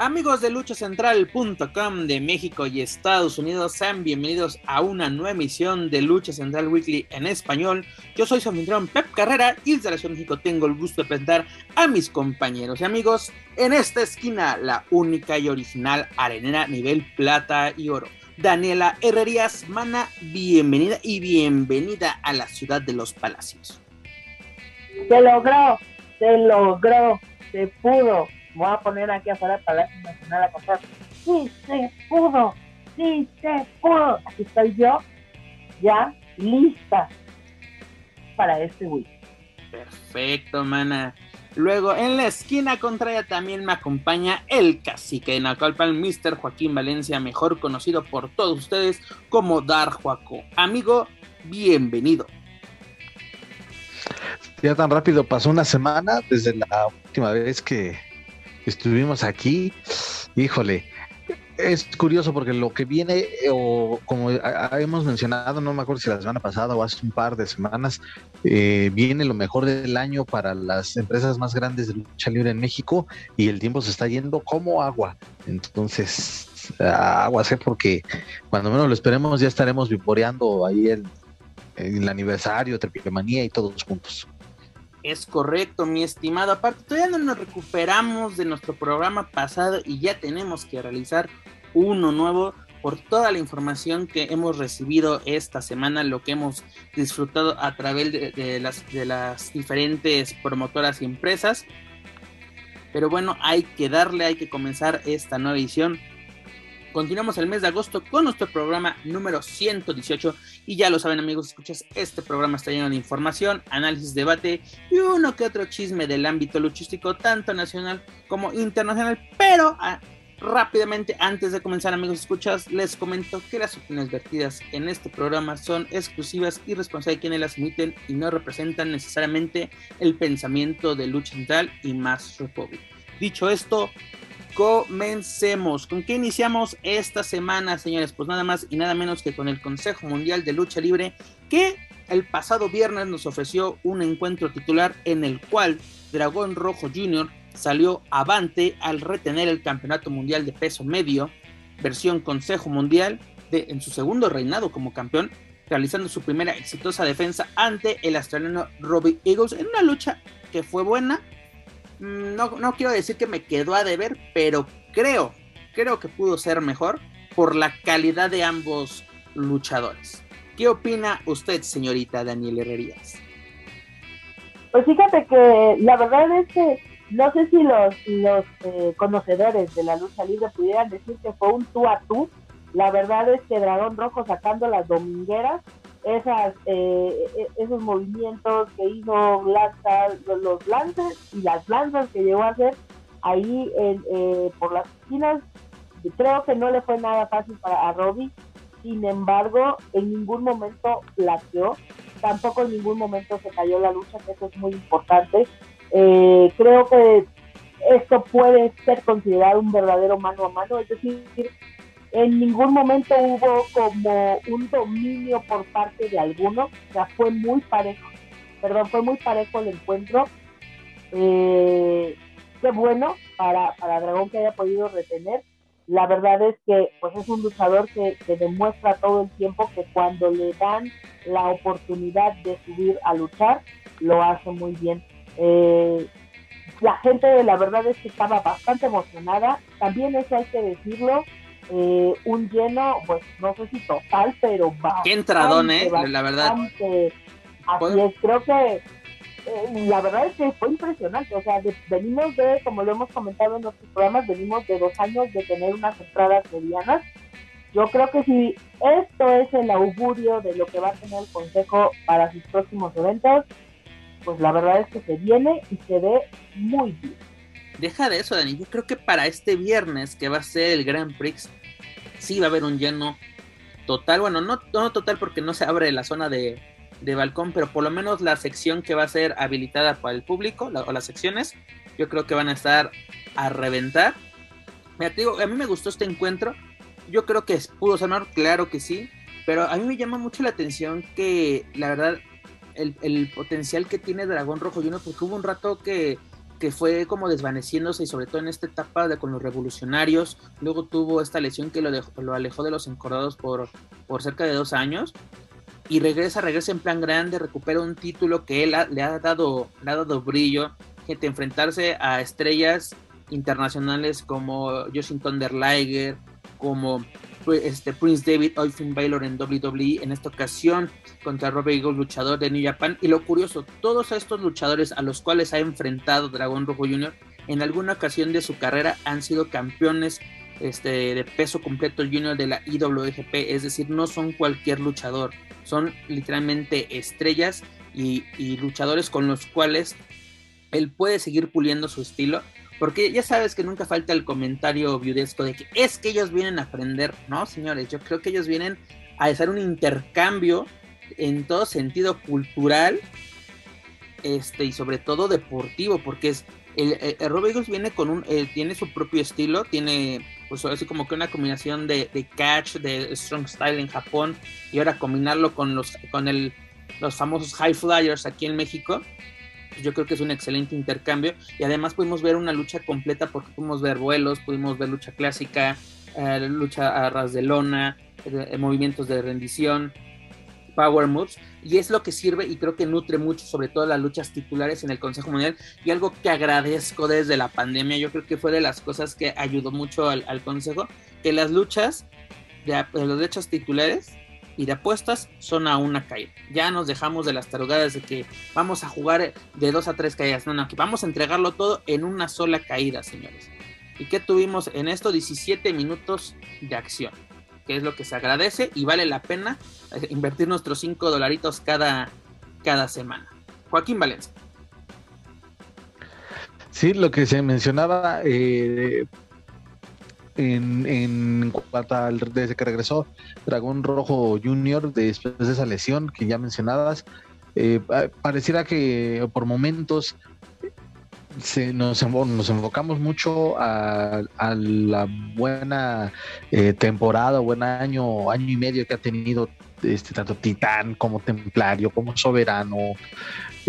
Amigos de luchacentral.com de México y Estados Unidos, sean bienvenidos a una nueva emisión de Lucha Central Weekly en español. Yo soy su anfitrión Pep Carrera y desde la Ciudad de México tengo el gusto de presentar a mis compañeros y amigos en esta esquina, la única y original arenera nivel plata y oro. Daniela Herrerías Mana, bienvenida y bienvenida a la ciudad de los palacios. Se logró, se logró, se pudo voy a poner aquí afuera el Palacio Nacional a contar. Sí se pudo, sí se pudo. Aquí estoy yo, ya lista para este week. Perfecto, mana. Luego, en la esquina contraria también me acompaña el cacique de Naucalpan, Mr. Joaquín Valencia, mejor conocido por todos ustedes como Dar Juaco. Amigo, bienvenido. Ya tan rápido pasó una semana desde la última vez que estuvimos aquí, híjole, es curioso porque lo que viene, o como hemos mencionado, no me acuerdo si la semana pasada o hace un par de semanas, eh, viene lo mejor del año para las empresas más grandes de lucha libre en México y el tiempo se está yendo como agua. Entonces, agua sé porque cuando menos lo esperemos ya estaremos vivoreando ahí el, el aniversario, Trepiquemanía y todos juntos. Es correcto, mi estimado. Aparte, todavía no nos recuperamos de nuestro programa pasado y ya tenemos que realizar uno nuevo por toda la información que hemos recibido esta semana, lo que hemos disfrutado a través de, las, de las diferentes promotoras y empresas. Pero bueno, hay que darle, hay que comenzar esta nueva edición Continuamos el mes de agosto con nuestro programa número 118 y ya lo saben amigos, escuchas, este programa está lleno de información, análisis, debate y uno que otro chisme del ámbito luchístico tanto nacional como internacional, pero ah, rápidamente antes de comenzar amigos escuchas les comento que las opiniones vertidas en este programa son exclusivas y responsables de quienes las emiten y no representan necesariamente el pensamiento de Lucha Central y Más Republic. Dicho esto, Comencemos. ¿Con qué iniciamos esta semana, señores? Pues nada más y nada menos que con el Consejo Mundial de Lucha Libre, que el pasado viernes nos ofreció un encuentro titular en el cual Dragón Rojo Jr. salió avante al retener el Campeonato Mundial de Peso Medio, versión Consejo Mundial, de, en su segundo reinado como campeón, realizando su primera exitosa defensa ante el australiano Robbie Eagles en una lucha que fue buena, Mm, no, quiero decir que me quedó a deber, pero creo, creo que pudo ser mejor por la calidad de ambos luchadores. ¿Qué opina usted, señorita Daniel Herrerías? Pues fíjate que la verdad es que no sé si los, los eh, conocedores de la lucha libre pudieran decir que fue un tú a tú. La verdad es que Dragón Rojo sacando las domingueras esas, eh, e, esos movimientos que hizo lanzas, los lances y las lanzas que llegó a hacer ahí eh, por las esquinas, creo que no le fue nada fácil para a Robbie, sin embargo, en ningún momento plateó, tampoco en ningún momento se cayó la lucha, que eso es muy importante. Eh, creo que esto puede ser considerado un verdadero mano a mano, es decir, en ningún momento hubo como un dominio por parte de alguno, o sea, fue muy parejo, perdón, fue muy parejo el encuentro. Eh, qué bueno para, para Dragón que haya podido retener. La verdad es que pues es un luchador que, demuestra todo el tiempo que cuando le dan la oportunidad de subir a luchar, lo hace muy bien. Eh, la gente, la verdad es que estaba bastante emocionada. También eso hay que decirlo eh, un lleno, pues no sé si total, pero va. Qué entradón, ¿eh? La verdad. Así es, creo que eh, la verdad es que fue impresionante. O sea, venimos de, como lo hemos comentado en nuestros programas, venimos de dos años de tener unas entradas medianas. Yo creo que si esto es el augurio de lo que va a tener el Consejo para sus próximos eventos, pues la verdad es que se viene y se ve muy bien. Deja de eso, Dani. Yo creo que para este viernes, que va a ser el Grand Prix, sí va a haber un lleno total. Bueno, no, no total porque no se abre la zona de, de balcón, pero por lo menos la sección que va a ser habilitada para el público, o las secciones, yo creo que van a estar a reventar. Mira, te digo, a mí me gustó este encuentro. Yo creo que pudo sonar, claro que sí, pero a mí me llama mucho la atención que, la verdad, el, potencial que tiene Dragón Rojo Junior, porque hubo un rato que, que fue como desvaneciéndose y sobre todo en esta etapa de con los revolucionarios, luego tuvo esta lesión que lo, lo alejó de los encordados por, por cerca de dos años y regresa, regresa en plan grande, recupera un título que él le, ha dado, le ha dado brillo, gente enfrentarse a estrellas internacionales como Justin Liger, como este, Prince David Austin Baylor en WWE, en esta ocasión contra Robert Eagle, luchador de New Japan. Y lo curioso, todos estos luchadores a los cuales ha enfrentado Dragón Rojo Jr., en alguna ocasión de su carrera han sido campeones este, de peso completo junior de la IWGP, es decir, no son cualquier luchador, son literalmente estrellas y luchadores con los cuales él puede seguir puliendo su estilo porque ya sabes que nunca falta el comentario viudesco de que es que ellos vienen a aprender. No, señores, yo creo que ellos vienen a hacer un intercambio en todo sentido cultural este y sobre todo deportivo, porque es el, el, viene con un eh, tiene su propio estilo, tiene pues así como que una combinación de, de, catch, de strong style en Japón y ahora combinarlo con los con el los famosos high flyers aquí en México yo creo que es un excelente intercambio. Y además pudimos ver una lucha completa porque pudimos ver vuelos, pudimos ver lucha clásica, eh, lucha a ras de lona, eh, movimientos de rendición, power moves. Y es lo que sirve y creo que nutre mucho sobre todo las luchas titulares en el Consejo Mundial. Y algo que agradezco desde la pandemia, yo creo que fue de las cosas que ayudó mucho al, Consejo, que las luchas de, de los derechos titulares y de apuestas son a una caída. Ya nos dejamos de las tarugadas de que vamos a jugar de dos a tres caídas. No, no, que vamos a entregarlo todo en una sola caída, señores. ¿Y qué tuvimos en esto? 17 minutos de acción, que es lo que se agradece y vale la pena eh, invertir nuestros 5 dolaritos cada, cada semana. Joaquín Valencia. Sí, lo que se mencionaba, eh, en, en cuanto al, desde que regresó Dragón Rojo Junior después de esa lesión que ya mencionabas, eh, pareciera que por momentos se, nos, nos enfocamos mucho a, la buena eh, temporada, buen año, año y medio que ha tenido este, tanto Titán como Templario, como Soberano,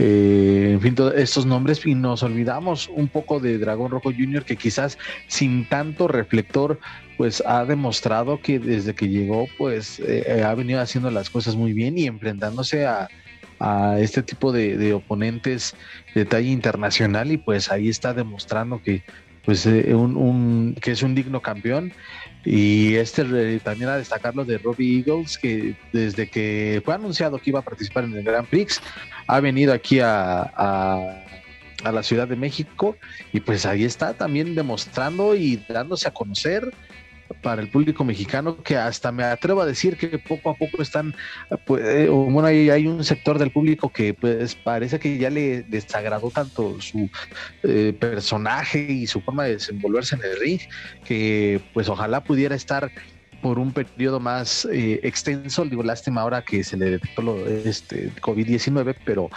eh, en fin, todos estos nombres y nos olvidamos un poco de Dragón Rojo Junior que quizás sin tanto reflector pues ha demostrado que desde que llegó pues eh, ha venido haciendo las cosas muy bien y enfrentándose a, este tipo de, oponentes de talla internacional y pues ahí está demostrando que pues eh, un, que es un digno campeón y este también a destacar lo de Robbie Eagles, que desde que fue anunciado que iba a participar en el Grand Prix, ha venido aquí a, a, la Ciudad de México y pues ahí está también demostrando y dándose a conocer para el público mexicano que hasta me atrevo a decir que poco a poco están, pues, eh, bueno, hay, hay, un sector del público que pues parece que ya le desagradó tanto su eh, personaje y su forma de desenvolverse en el ring, que pues ojalá pudiera estar por un periodo más eh, extenso, digo, lástima ahora que se le detectó lo, este COVID-19, pero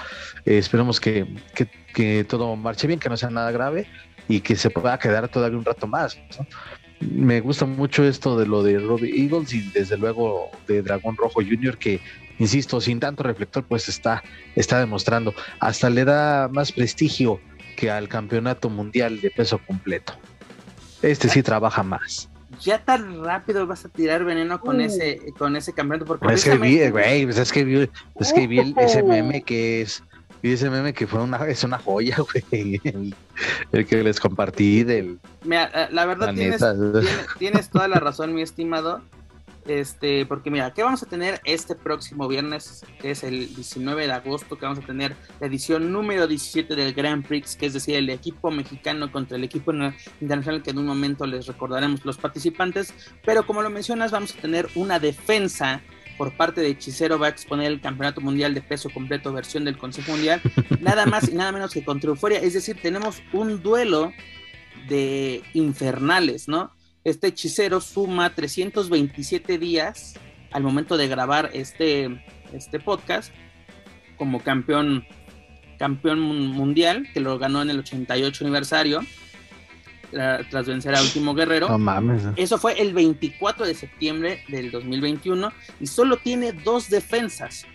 esperemos que, que, todo marche bien, que no sea nada grave y que se pueda quedar todavía un rato más. Me gusta mucho esto de lo de Robbie Eagles y desde luego de Dragón Rojo Jr. que, insisto, sin tanto reflector, pues está, está demostrando. Hasta le da más prestigio que al campeonato mundial de peso completo. Este sí trabaja más. Ya tan rápido vas a tirar veneno con ese con ese campeonato porque es que vi, güey, pues es que vi, es que vi el, ese meme que es y ese meme que fue una, es una joya, güey. El, que les compartí del. Mira, eh, la verdad tienes, toda la razón, mi estimado. Este, porque mira, ¿qué vamos a tener este próximo viernes? Que es el 19 de agosto, que vamos a tener la edición número 17 del Grand Prix, que es decir, el equipo mexicano contra el equipo internacional, que en un momento les recordaremos los participantes. Pero como lo mencionas, vamos a tener una defensa por parte de Hechicero va a exponer el Campeonato Mundial de Peso Completo versión del Consejo Mundial, nada más y nada menos que contra Euforia. Es decir, tenemos un duelo de infernales, ¿no? Este hechicero suma 327 días al momento de grabar este, este podcast como campeón, campeón mundial, que lo ganó en el 88 aniversario, tras vencer a Último Guerrero. No mames. Eso fue el 24 de septiembre del 2021 y solo tiene dos defensas.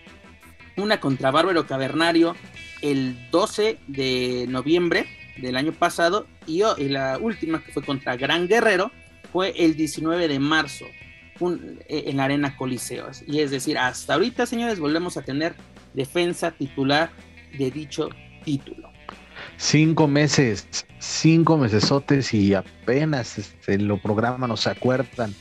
Una contra Bárbaro Cavernario el 12 de noviembre del año pasado y, la última que fue contra Gran Guerrero fue el 19 de marzo e, en la Arena Coliseo. Y es decir, hasta ahorita, señores, volvemos a tener defensa titular de dicho título. Cinco meses, cinco mesesotes y apenas este, lo programan o se acuerdan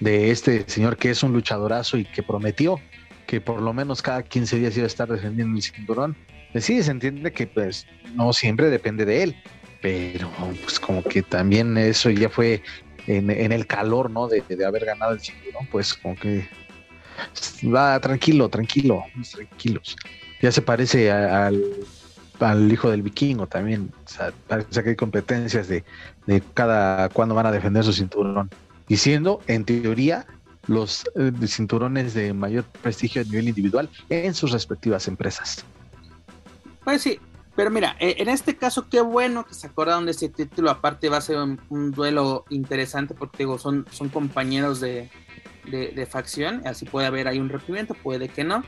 de este señor que es un luchadorazo y que prometió que por lo menos cada 15 días iba a estar defendiendo el cinturón. Pues sí, se entiende que pues no siempre depende de él, pero pues como que también eso ya fue en, el calor, ¿no? De, haber ganado el cinturón, pues como que va tranquilo, tranquilo, tranquilos. Ya se parece al, hijo del vikingo también, o sea, que hay competencias de, de cada cuándo van a defender su cinturón. Diciendo, en teoría, los eh, cinturones de mayor prestigio a nivel individual en sus respectivas empresas. Pues sí, pero mira, eh, en este caso, qué bueno que se acordaron de ese título. Aparte, va a ser un, duelo interesante porque digo, son, son compañeros de, facción. Así puede haber ahí un rompimiento, puede que no.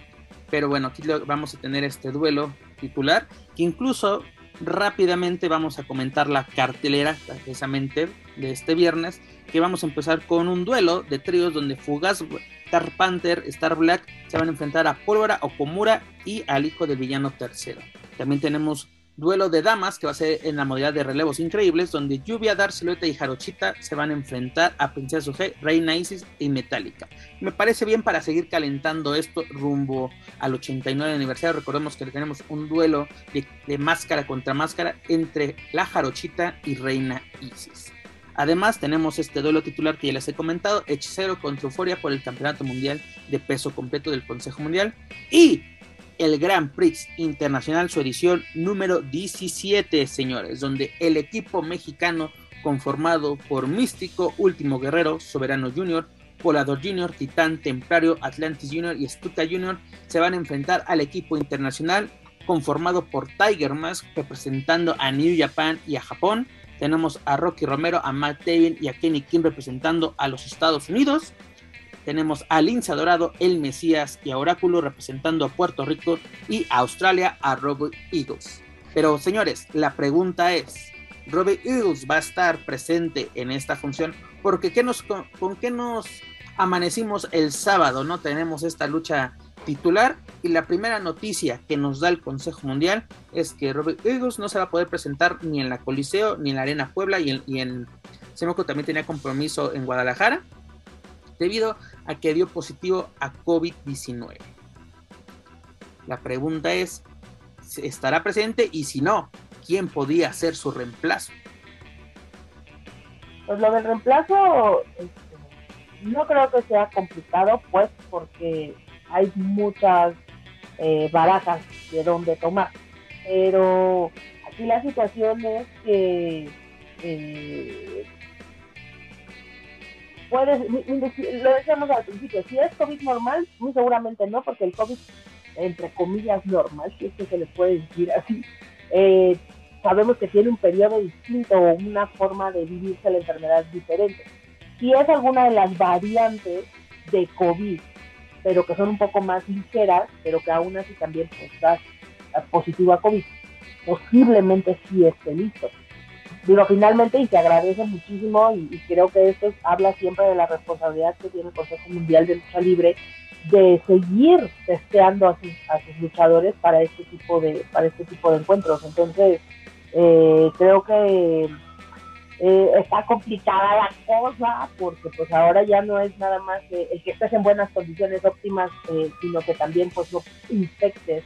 Pero bueno, aquí vamos a tener este duelo titular. Que incluso rápidamente vamos a comentar la cartelera, precisamente de este viernes. Que vamos a empezar con un duelo de tríos donde Fugaz, Star Panther, Star Black se van a enfrentar a Pólvora, Okomura y al hijo del villano tercero. También tenemos duelo de damas que va a ser en la modalidad de relevos increíbles, donde Lluvia, Dar, Silueta y Jarochita se van a enfrentar a Princesa G, Reina Isis y Metallica. Me parece bien para seguir calentando esto rumbo al 89 aniversario. Recordemos que tenemos un duelo de, máscara contra máscara entre la Jarochita y Reina Isis. Además, tenemos este duelo titular que ya les he comentado: Hechicero contra Euforia por el Campeonato Mundial de Peso Completo del Consejo Mundial. Y el Grand Prix Internacional, su edición número 17, señores, donde el equipo mexicano conformado por Místico, Último Guerrero, Soberano Junior, Volador Junior, Titán, Templario, Atlantis Junior y Stuka Junior se van a enfrentar al equipo internacional conformado por Tiger Mask representando a New Japan y a Japón. Tenemos a Rocky Romero, a Matt Taven y a Kenny King representando a los Estados Unidos tenemos a Lince Dorado, el Mesías y a Oráculo representando a Puerto Rico y a Australia a Robert Eagles. Pero señores, la pregunta es, ¿Robert Eagles va a estar presente en esta función? Porque ¿qué nos, con, qué nos amanecimos el sábado? No tenemos esta lucha titular y la primera noticia que nos da el Consejo Mundial es que Robert Eagles no se va a poder presentar ni en la Coliseo ni en la Arena Puebla y en, y en también tenía compromiso en Guadalajara debido a que dio positivo a COVID-19. La pregunta es, ¿estará presente? Y si no, ¿quién podía ser su reemplazo? Pues lo del reemplazo este, no creo que sea complicado, pues porque hay muchas eh, barajas de donde tomar. Pero aquí la situación es que eh, puedes, lo decíamos al principio, si es COVID normal, muy seguramente no, porque el COVID, entre comillas, normal, si es que se le puede decir así, eh, sabemos que tiene un periodo distinto o una forma de vivirse la enfermedad diferente. Si es alguna de las variantes de COVID, pero que son un poco más ligeras, pero que aún así también pues, está positivo a COVID, posiblemente sí esté listo digo, finalmente, y se agradece muchísimo, y, creo que esto habla siempre de la responsabilidad que tiene el Consejo Mundial de Lucha Libre de seguir testeando a sus, a sus luchadores para este tipo de para este tipo de encuentros. Entonces eh, creo que eh, está complicada la cosa porque pues ahora ya no es nada más el que estés en buenas condiciones óptimas eh, sino que también pues no infectes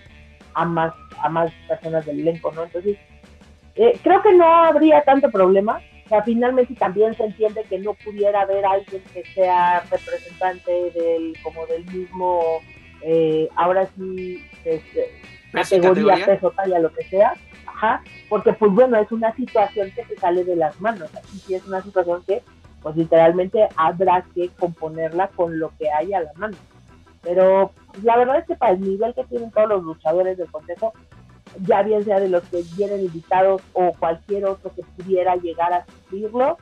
a más a más personas del elenco no entonces eh, creo que no habría tanto problema. O sea, finalmente también se entiende que no pudiera haber alguien que sea representante del, como del mismo, eh, ahora sí, este, categoría, peso, talla, lo que sea. Ajá, porque pues bueno, es una situación que se sale de las manos. Aquí sí es una situación que pues literalmente habrá que componerla con lo que hay a la mano. Pero pues, la verdad es que para el nivel que tienen todos los luchadores del consejo, ya bien sea de los que vienen invitados o cualquier otro que pudiera llegar a sufrirlo,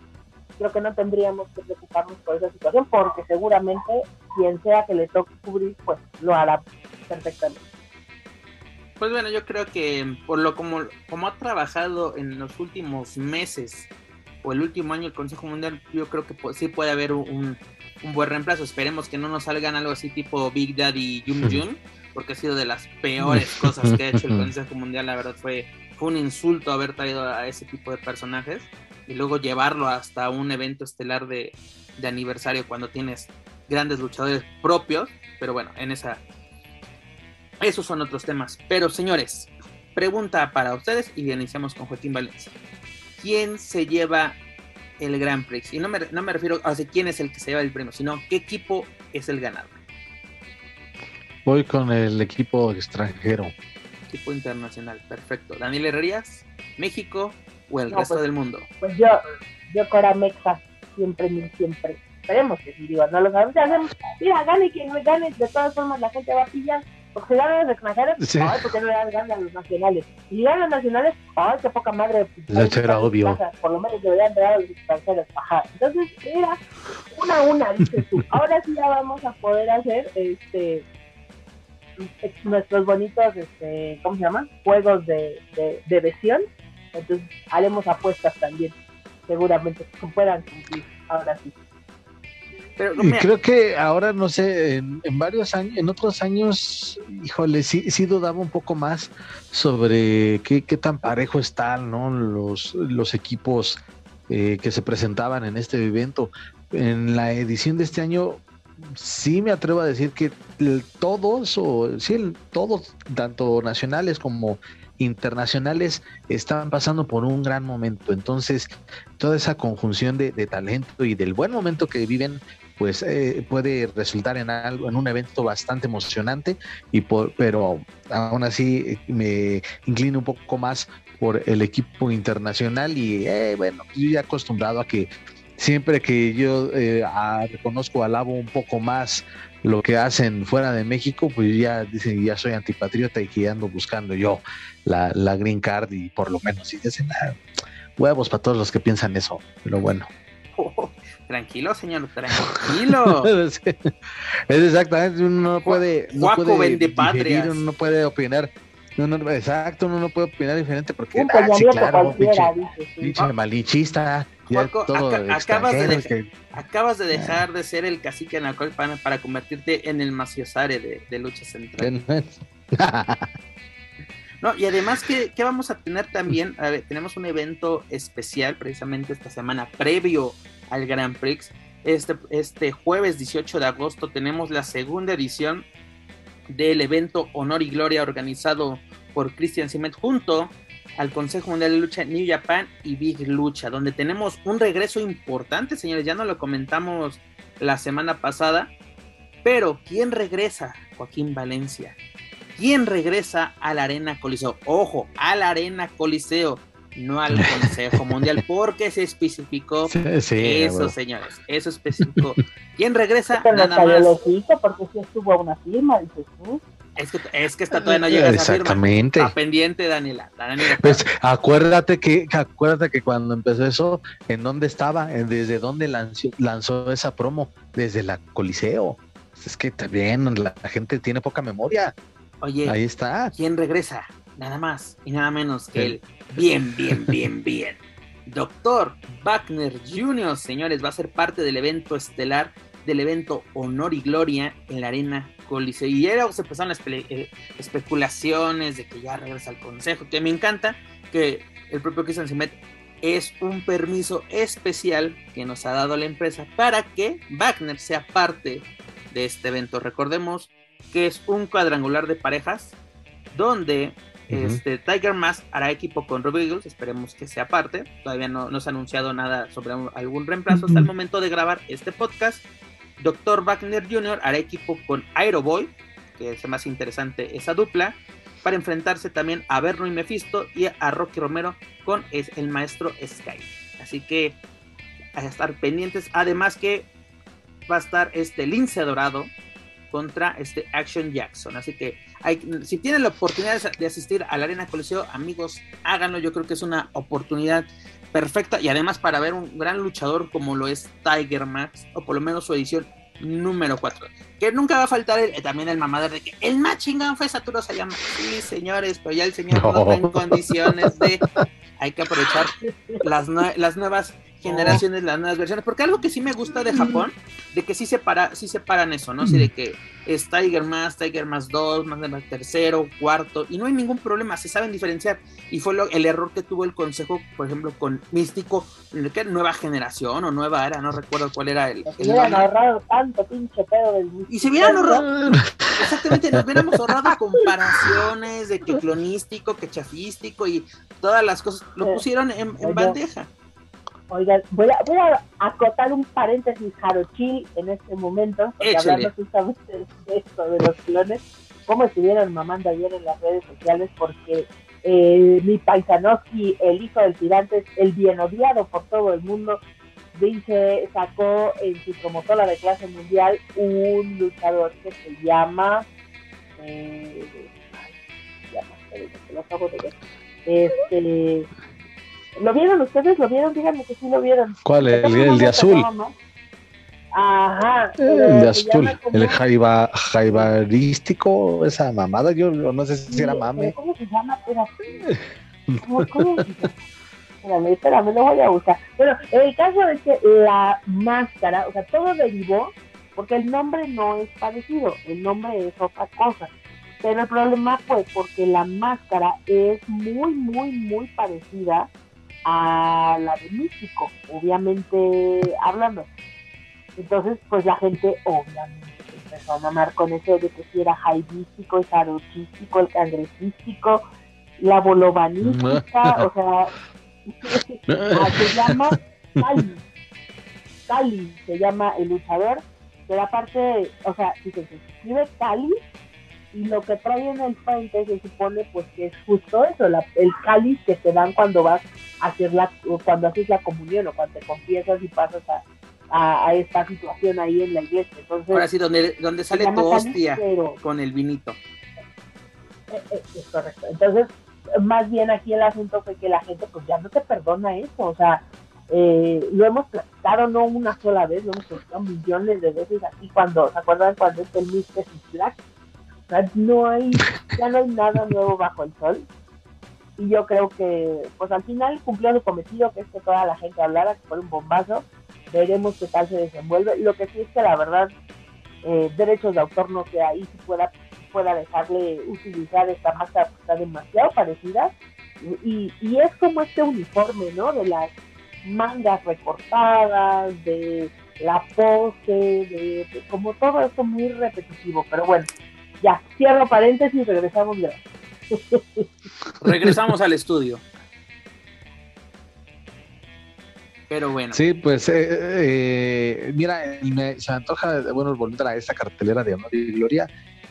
creo que no tendríamos que preocuparnos por esa situación porque seguramente quien sea que le toque cubrir, pues lo hará perfectamente. Pues bueno, yo creo que por lo como, como ha trabajado en los últimos meses o el último año el Consejo Mundial, yo creo que sí puede haber un, un buen reemplazo. Esperemos que no nos salgan algo así tipo Big Daddy Yum Yum, porque ha sido de las peores cosas que ha hecho el Consejo Mundial. La verdad fue, fue un insulto haber traído a ese tipo de personajes y luego llevarlo hasta un evento estelar de, de aniversario cuando tienes grandes luchadores propios. Pero bueno, en esa. Esos son otros temas. Pero señores, pregunta para ustedes y iniciamos con Joaquín Valencia. ¿Quién se lleva el Grand Prix. Y no me, no me refiero a quién es el que se lleva el premio, sino qué equipo es el ganador. Voy con el equipo extranjero. Equipo internacional, perfecto. Daniel Herrerías, México o el resto pues, del mundo. Pues yo, yo Cora Mexa, siempre, siempre. Esperemos que si digo, no lo sabemos. Mira, gane quien me gane, de todas formas la gente va a pillar porque ganan los extranjeros, sí. ay, porque no le dan ganas a los nacionales. Y si ganan los nacionales, ay, qué poca madre. Eso era obvio. por lo menos deberían dar a los extranjeros. Ajá. Entonces, mira, una a una, dices tú. Ahora sí ya vamos a poder hacer este nuestros bonitos, este, ¿cómo se llaman? Juegos de, de, de besión. Entonces, haremos apuestas también. Seguramente que puedan cumplir. Ahora sí. Pero, y creo que ahora, no sé, en, en, varios años, en otros años, híjole, sí, sí dudaba un poco más sobre qué, qué tan parejo están ¿no? los, los equipos eh, que se presentaban en este evento. En la edición de este año, sí me atrevo a decir que todos, o sí, todos, tanto nacionales como internacionales están pasando por un gran momento. Entonces, toda esa conjunción de, talento y del buen momento que viven, pues eh, puede resultar en algo, en un evento bastante emocionante, y por, pero aún así me inclino un poco más por el equipo internacional y eh, bueno, yo ya acostumbrado a que siempre que yo eh, a, reconozco, alabo un poco más lo que hacen fuera de México, pues ya dicen ya soy antipatriota y que ando buscando yo la, la green card y por lo menos y dicen ah, huevos para todos los que piensan eso, pero bueno. Oh, tranquilo, señor, tranquilo. es exactamente, uno no puede, no puede vende patrias. uno no puede opinar. No, no, exacto, uno no puede opinar diferente porque Un ah, sí, claro, pinche, pinche malinchista, acabas, de dejar, que- acabas de dejar de ser el cacique Anacolpan para convertirte en el maciosare de, de lucha central. No, y además, ¿qué, qué vamos a tener también? A ver, tenemos un evento especial precisamente esta semana, previo al Grand Prix. Este, este jueves 18 de agosto tenemos la segunda edición del evento Honor y Gloria organizado por Christian Simet junto al Consejo Mundial de Lucha New Japan y Big Lucha, donde tenemos un regreso importante, señores, ya no lo comentamos la semana pasada, pero ¿quién regresa? Joaquín Valencia. ¿Quién regresa a la Arena Coliseo? Ojo, a la Arena Coliseo, no al Consejo Mundial, porque se especificó Sí, sí, eso, bueno. señores, eso especificó. ¿Quién regresa? Pero Nada más. porque sí estuvo una firma, dices tú. Es que, es que esta todavía no llega a esa firma. Exactamente. Está pendiente, Daniela. Daniela, Pues acuérdate que, acuérdate que cuando empezó eso, ¿en dónde estaba? ¿En- ¿Desde dónde lanzó, lanzó esa promo? Desde la Coliseo. Es que también la, la gente tiene poca memoria. Oye, Ahí está. ¿quién regresa? Nada más y nada menos que el bien, bien, bien, bien. Doctor Wagner Jr., señores, va a ser parte del evento estelar del evento Honor y Gloria en la Arena Y ya luego se empezaron las eh, especulaciones de que ya regresa al consejo, que me encanta que el propio Christian Simet es un permiso especial que nos ha dado la empresa para que Wagner sea parte de este evento. Recordemos que es un cuadrangular de parejas donde Ujú. este, Tiger Mask hará equipo con Robbie Eagles, esperemos que sea parte. Todavía no, no se ha anunciado nada sobre algún reemplazo hasta el momento de grabar este podcast. Dr. Wagner Jr. hará equipo con Aeroboy, que es más interesante esa dupla, para enfrentarse también a Berno y Mephisto y a Rocky Romero con el maestro Sky. Así que a estar pendientes. Además que va a estar este Lince Dorado contra este Action Jackson. Así que si tienen la oportunidad de asistir a la Arena Coliseo, amigos, háganlo. Yo creo que es una oportunidad perfecta y además para ver un gran luchador como lo es Tiger Max, o por lo menos su edición número 4. Que nunca va a faltar también el mamador de que el más chingón fue Saturo Sayama. Sí, señores, pero ya el señor no, está en condiciones de. Hay que aprovechar las, las nuevas generaciones, las nuevas versiones. Porque algo que sí me gusta de Japón, de que sí, separa, sí separan eso, ¿no? Sí, de que es Tiger más, Tiger más 2, más de tercero, cuarto, y no hay ningún problema, se saben diferenciar. Y fue lo, el error que tuvo el consejo, por ejemplo, con Místico, que nueva generación o nueva era, no recuerdo cuál era el. Se hubieran ahorrado tanto pinche pedo del Y se hubieran ahorrado. Exactamente, nos hubiéramos ahorrado comparaciones de que clonístico, que chafístico y todas las cosas. Lo pusieron en, en bandeja. Oigan, voy a, voy a acotar un paréntesis jarochil en este momento, porque hablando justamente de esto, de los clones, cómo estuvieron mamando ayer en las redes sociales, porque eh, mi paisanoski, el hijo del tirante, el bien odiado por todo el mundo, dice, sacó en su promotora de clase mundial un luchador que se llama... Eh, este ¿Lo vieron ustedes? ¿Lo vieron? Díganme que sí lo vieron. ¿Cuál? ¿El, el, de azul? Ajá. El de azul. El jaiba, jaibarístico, esa mamada, yo no sé si era mame. ¿Cómo se llama? Espérate. ¿Cómo, cómo se llama? Espérame, espérame, lo voy a buscar. Bueno, el caso es que la máscara, o sea, todo derivó, porque el nombre no es parecido, el nombre es otra cosa. Pero el problema fue porque la máscara es muy, muy, muy parecida a la de Místico, obviamente hablando. Entonces, pues la gente obviamente empezó a mamar con eso de que si era jaibístico, el jarochístico, el cangrejístico, la bolovanística, o sea, ah, se llama Cali. Cali se llama el luchador, pero aparte, o sea, si se escribe Cali, y lo que trae en el frente se supone pues que es justo eso, el cáliz que te dan cuando vas a hacer la, cuando haces la comunión o cuando te confiesas y pasas a, a, esta situación ahí en la iglesia. Entonces, Ahora sí, donde, donde sale tu hostia con el vinito. Eh, eh, es correcto. Entonces, más bien aquí el asunto fue que la gente pues ya no te perdona eso, o sea, eh, lo hemos platicado no una sola vez, lo hemos platicado millones de veces aquí cuando, ¿se acuerdan cuando es el Mr. No hay, ya no hay nada nuevo bajo el sol. Y yo creo que, pues al final cumplió su cometido, que es que toda la gente hablara, que fue un bombazo. Veremos qué tal se desenvuelve. Lo que sí es que la verdad, eh, derechos de autor no que ahí si pueda, pueda dejarle utilizar esta máscara, está demasiado parecida. Y, y es como este uniforme, ¿no? De las mangas recortadas, de la pose, de, de como todo esto muy repetitivo. Pero bueno, ya, cierro paréntesis y regresamos ya. Regresamos al estudio. Pero bueno. Sí, pues eh, eh, mira, me, se me antoja, bueno, volviendo a esta cartelera de honor y gloria,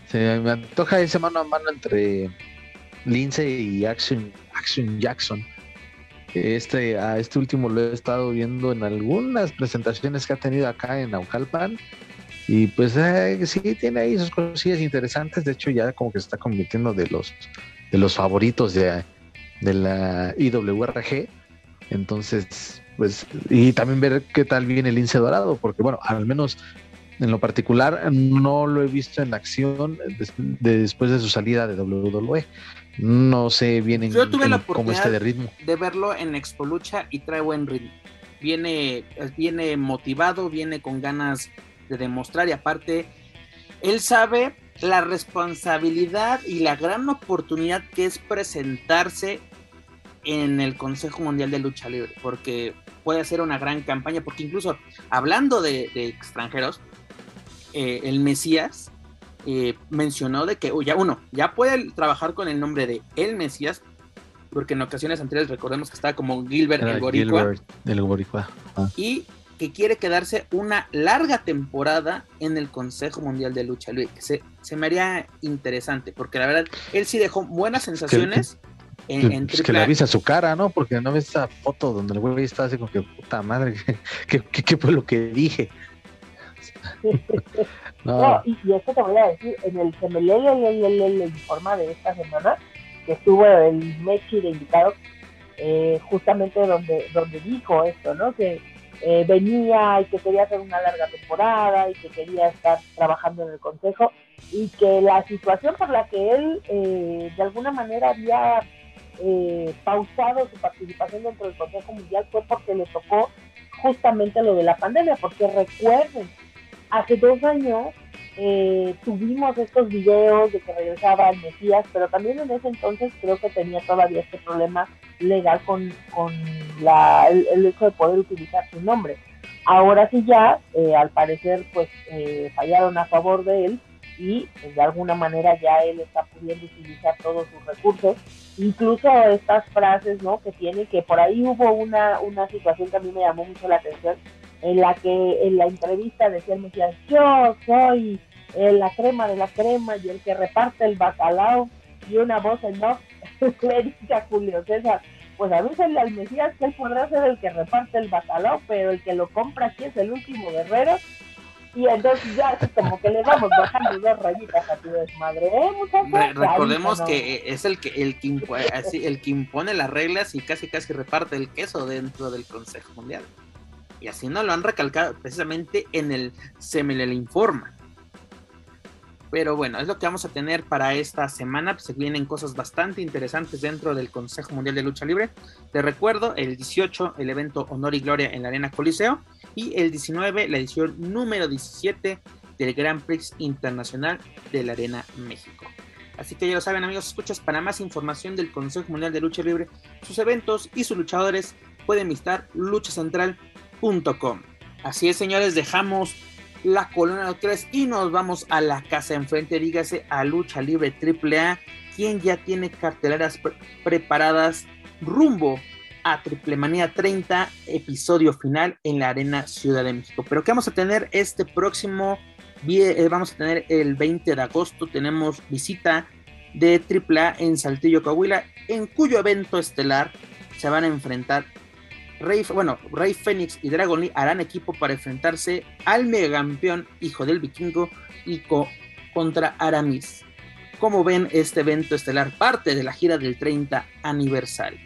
se me antoja ese mano a mano entre Lindsay y Action, Action Jackson. Este, a este último lo he estado viendo en algunas presentaciones que ha tenido acá en Naucalpan y pues eh, sí, tiene ahí sus cosillas interesantes. De hecho, ya como que se está convirtiendo de los, de los favoritos de, de la IWRG. Entonces, pues, y también ver qué tal viene el lince dorado, porque bueno, al menos en lo particular no lo he visto en acción después de su salida de WWE. No sé bien en, Yo tuve la oportunidad de ritmo. De verlo en Expo Lucha y trae buen ritmo. Viene, viene motivado, viene con ganas de demostrar y aparte él sabe la responsabilidad y la gran oportunidad que es presentarse en el Consejo Mundial de Lucha Libre, porque puede hacer una gran campaña, porque incluso hablando de, extranjeros, eh, el Mesías eh, mencionó de que, ya uno, ya puede trabajar con el nombre de El Mesías, porque en ocasiones anteriores recordemos que estaba como Gilbert el Boricua. el Boricua. Ah. Y que quiere quedarse una larga temporada en el Consejo Mundial de Lucha Libre. Se, se me haría interesante, porque la verdad, él sí dejó buenas sensaciones. en, pues que le avisa su cara, ¿no? Porque no ves esa foto donde el güey está así como que puta madre, ¿qué, qué, fue lo que dije? No, y, y, esto te voy a decir, en el que me lee el, informe de esta semana, que estuvo el Mechi de invitado, eh, justamente donde, donde dijo esto, ¿no? Que eh, venía y que quería hacer una larga temporada y que quería estar trabajando en el consejo y que la situación por la que él eh, de alguna manera había pausado su participación dentro del Consejo Mundial fue porque le tocó justamente lo de la pandemia, porque recuerden, hace dos años eh, tuvimos estos videos de que regresaba el Mesías, pero también en ese entonces creo que tenía todavía este problema legal con, con la, el, hecho de poder utilizar su nombre. Ahora sí ya, eh, al parecer, pues eh, fallaron a favor de él y pues, de alguna manera ya él está pudiendo utilizar todos sus recursos, incluso estas frases, ¿no? Que tiene, que por ahí hubo una, una situación que a mí me llamó mucho la atención, en la que en la entrevista decía el Mesías, yo soy eh, la crema de la crema y el que reparte el bacalao y una voz en off le dice a Julio César, pues avísenle al Mesías que él podrá ser el que reparte el bacalao, pero el que lo compra aquí es el último guerrero. Y entonces ya como que le vamos bajando dos rayitas a tu desmadre, ¿eh, recordemos que es el que el que, impone, el que impone las reglas y casi casi reparte el queso dentro del Consejo Mundial. Y así no lo han recalcado precisamente en el Se me le informa. Pero bueno, es lo que vamos a tener para esta semana. Se vienen cosas bastante interesantes dentro del Consejo Mundial de Lucha Libre. Te recuerdo, el 18, el evento Honor y Gloria en la Arena Coliseo. Y el 19, la edición número 17 del Grand Prix Internacional de la Arena México. Así que ya lo saben, amigos, escuchas para más información del Consejo Mundial de Lucha Libre, sus eventos y sus luchadores, pueden visitar luchacentral.com Así es, señores, dejamos la columna 3 y nos vamos a la casa enfrente, dígase a Lucha Libre AAA, quien ya tiene carteleras preparadas rumbo a Triple Manía 30, episodio final en la Arena Ciudad de México. Pero que vamos a tener este próximo, eh, vamos a tener el 20 de agosto, tenemos visita de AAA en Saltillo, Coahuila, en cuyo evento estelar se van a enfrentar Rey, bueno, Rey Fénix y Dragon Lee harán equipo para enfrentarse al megacampeón hijo del vikingo y contra Aramis. ¿Cómo ven este evento estelar? Parte de la gira del 30 aniversario.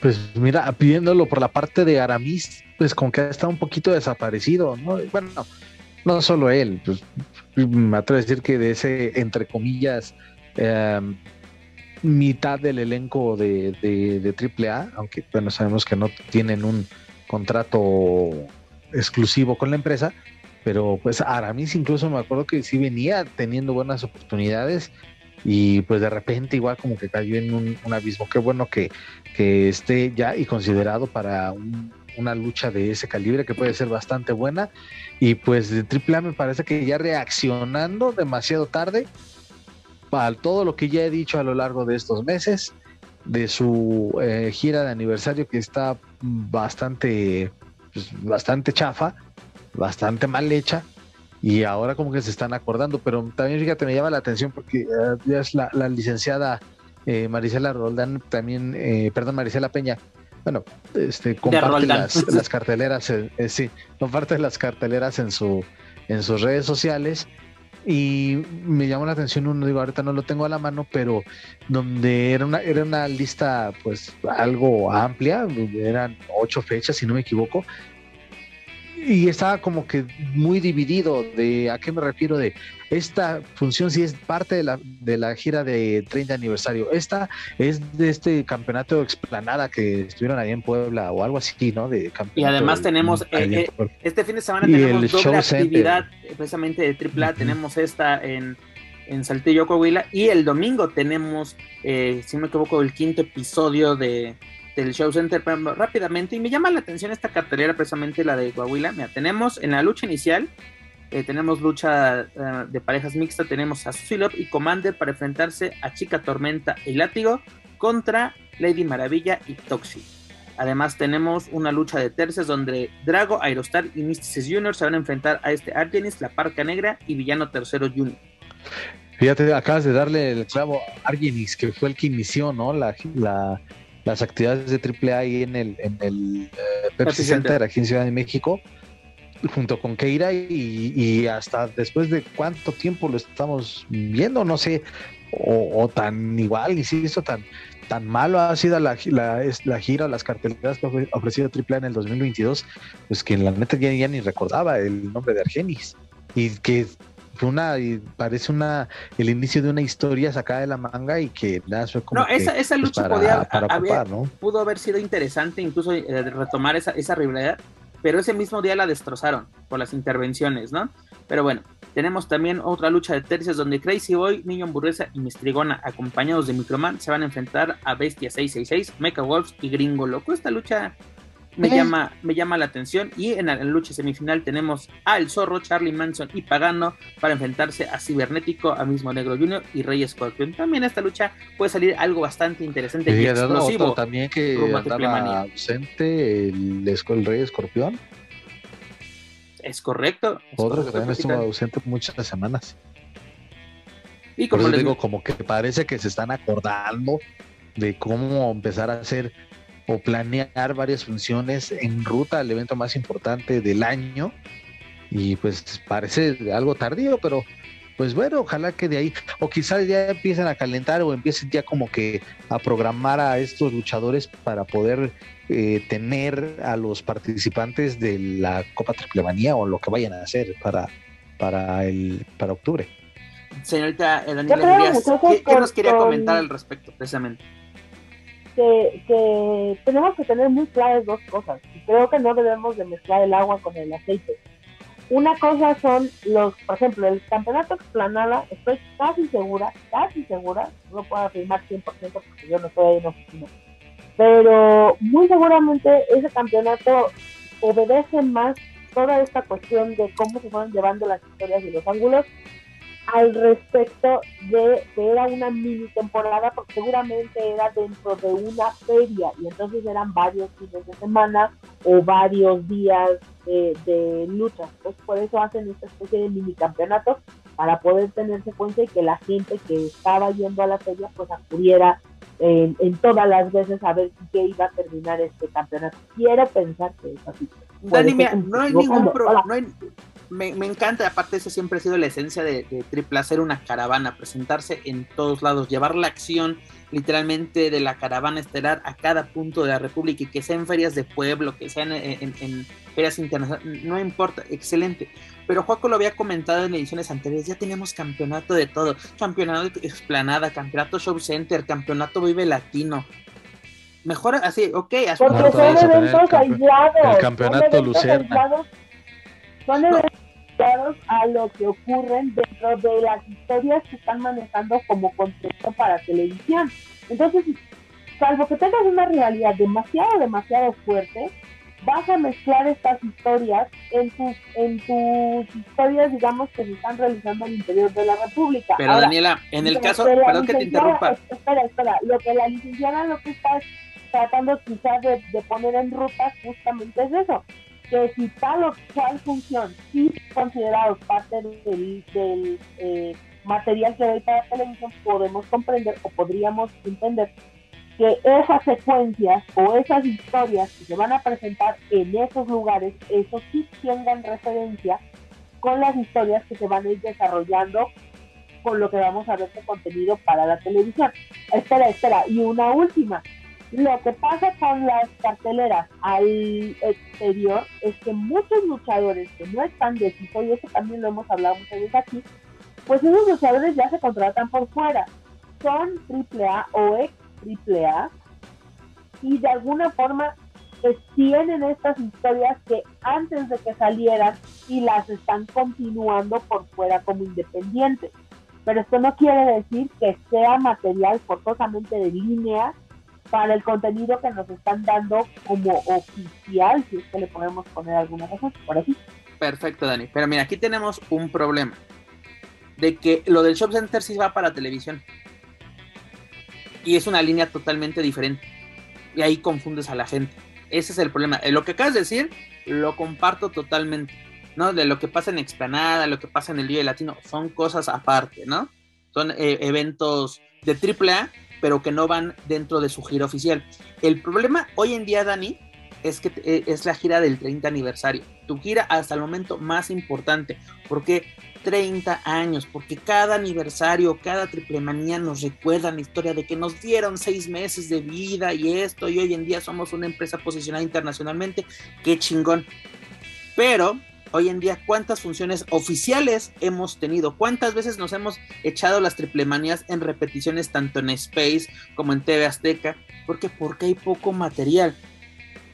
Pues mira, pidiéndolo por la parte de Aramis, pues como que ha estado un poquito desaparecido, ¿no? Bueno, no solo él, pues me atrevo a decir que de ese, entre comillas, eh, mitad del elenco de, de, AAA, aunque bueno, sabemos que no tienen un contrato exclusivo con la empresa, pero pues Aramis incluso me acuerdo que sí venía teniendo buenas oportunidades y pues de repente igual como que cayó en un, abismo. Qué bueno que, que, esté ya y considerado para una lucha de ese calibre que puede ser bastante buena y pues de AAA me parece que ya reaccionando demasiado tarde para todo lo que ya he dicho a lo largo de estos meses, de su eh, gira de aniversario que está bastante, pues, bastante chafa, bastante mal hecha, y ahora como que se están acordando, pero también fíjate, me llama la atención porque eh, ya es la, licenciada eh, Marisela Roldán, también, perdón, Marisela Peña, bueno, este, comparte las, las, carteleras, sí, comparte las carteleras en, su, en sus redes sociales y me llamó la atención uno, digo, ahorita no lo tengo a la mano, pero donde era una, era una lista pues algo amplia, eran ocho fechas si no me equivoco, y estaba como que muy dividido de a qué me refiero de esta función si es parte de la, de la gira de 30 aniversario. Esta es de este campeonato explanada que estuvieron ahí en Puebla o algo así, ¿no? De y además tenemos, eh, eh, este fin de semana tenemos doble actividad precisamente de AAA. Tenemos esta en, en Saltillo, Coahuila. Y el domingo tenemos, eh, si no me equivoco, el quinto episodio de del Show Center rápidamente y me llama la atención esta cartelera precisamente la de Coahuila. Mira, tenemos en la lucha inicial eh, tenemos lucha eh, de parejas mixta, tenemos a Philip y Commander para enfrentarse a Chica Tormenta y Látigo contra Lady Maravilla y Toxi. Además tenemos una lucha de tercias donde Drago, Aerostar y Mysticis Jr. se van a enfrentar a este Argenis, la Parca Negra y Villano Tercero Jr. Fíjate, acabas de darle el clavo a Argenis, que fue el que inició, ¿no? La, las actividades de AAA ahí en el, en el eh, Pepsi, Center. Aquí en Ciudad de México junto con Keira y, hasta después de cuánto tiempo lo estamos viendo, no sé, o, tan igual, insisto, tan, tan malo ha sido la, la, la gira, las carteleras que ha ofrecido AAA en el 2022, pues que en la neta ya, ya ni recordaba el nombre de Argenis y que una y parece una el inicio de una historia sacada de la manga y que nada fue como no esa, esa pues, lucha podía pudo haber sido interesante incluso eh, retomar esa esa rivalidad pero ese mismo día la destrozaron por las intervenciones no pero bueno tenemos también otra lucha de tercios donde Crazy Boy, Niño Hamburguesa y Mistrigona, acompañados de Microman, se van a enfrentar a Bestia 666, Mecha Wolves y Gringo Loco. Esta lucha me, llama, me llama la atención. Y en la, lucha semifinal tenemos a El Zorro, Charlie Manson y Pagano para enfrentarse a Cibernético, a Mismo Negro Junior y Rey Scorpion. También esta lucha puede salir algo bastante interesante y, explosivo. también que andaba ausente el, el Rey Escorpión. Es correcto. Otro que también estuvo ausente muchas semanas. Y como Por digo, como que parece que se están acordando de cómo empezar a hacer o planear varias funciones en ruta al evento más importante del año. Y pues parece algo tardío, pero pues bueno, ojalá que de ahí, o quizás ya empiecen a calentar o empiecen ya como que a programar a estos luchadores para poder eh, tener a los participantes de la Copa Triplemanía o lo que vayan a hacer para, para, el, para octubre. Señorita Daniela, ¿qué, ¿qué, nos quería comentar al respecto precisamente? Que, tenemos que tener muy claras dos cosas. Y creo que no debemos de mezclar el agua con el aceite. Una cosa son los, por ejemplo, el campeonato explanada, estoy casi segura, casi segura, no puedo afirmar 100% porque yo no estoy ahí en oficina, pero muy seguramente ese campeonato obedece más toda esta cuestión de cómo se fueron llevando las historias y los ángulos al respecto de que era una mini temporada, porque seguramente era dentro de una feria y entonces eran varios fines de semana o varios días de, lucha. Entonces por eso hacen esta especie de mini campeonatos para poder tener secuencia y que la gente que estaba yendo a la feria pues acudiera en, todas las veces a ver qué iba a terminar este campeonato. Quiero pensar que es así. Dani, no hay ningún problema, me, encanta, aparte eso siempre ha sido la esencia de, de Triple, hacer una caravana, presentarse en todos lados, llevar la acción literalmente de la caravana estelar a cada punto de la República y que sea en ferias de pueblo, que sean en, ferias internacionales, no importa, excelente. Pero Juaco lo había comentado en ediciones anteriores, ya tenemos campeonato de todo, campeonato explanada, campeonato show center, campeonato vive latino. Mejor así, ok, Porque son eventos aislados. El campeonato Lucerna son eventos a lo que ocurren dentro de las historias que están manejando como contexto para televisión. Entonces, salvo que tengas una realidad demasiado, demasiado fuerte, vas a mezclar estas historias en tus, en tus historias, digamos, que se están realizando al interior de la República. Pero Daniela, en el caso, perdón que te interrumpa. Espera, espera, lo que la licenciada lo que está tratando quizás de, de poner en ruta justamente es eso, que si tal o cual función sí considerados parte del, del eh, material que hay para televisión, podemos comprender o podríamos entender que esas secuencias o esas historias que se van a presentar en esos lugares, eso sí tengan referencia con las historias que se van a ir desarrollando con lo que vamos a ver de contenido para la televisión. Espera, espera, y una última, lo que pasa con las carteleras al exterior es que muchos luchadores que no están de tipo, y eso también lo hemos hablado muchas veces aquí, pues esos luchadores ya se contratan por fuera. Son AAA o ex AAA y de alguna forma tienen estas historias que antes de que salieran y las están continuando por fuera como independientes. Pero esto no quiere decir que sea material forzosamente de línea para el contenido que nos están dando como oficial, si es que le podemos poner alguna cosa por aquí. Perfecto, Dani. Pero mira, aquí tenemos un problema. De que lo del Shop Center sí va para televisión. Y es una línea totalmente diferente. Y ahí confundes a la gente. Ese es el problema. Lo que acabas de decir, lo comparto totalmente. ¿No? De lo que pasa en Explanada, lo que pasa en el Día Latino, son cosas aparte, ¿no? Son eh, eventos de AAA pero que no van dentro de su giro oficial. El problema hoy en día, Dani, es que eh, es la gira del 30 aniversario. Tu gira hasta el momento más importante. porque 30 años? Porque cada aniversario, cada triple manía nos recuerda la historia de que nos dieron seis meses de vida y esto, y hoy en día somos una empresa posicionada internacionalmente. Qué chingón. Pero hoy en día, ¿cuántas funciones oficiales hemos tenido? ¿Cuántas veces nos hemos echado las triplemanías en repeticiones tanto en Space como en TV Azteca? Porque porque hay poco material.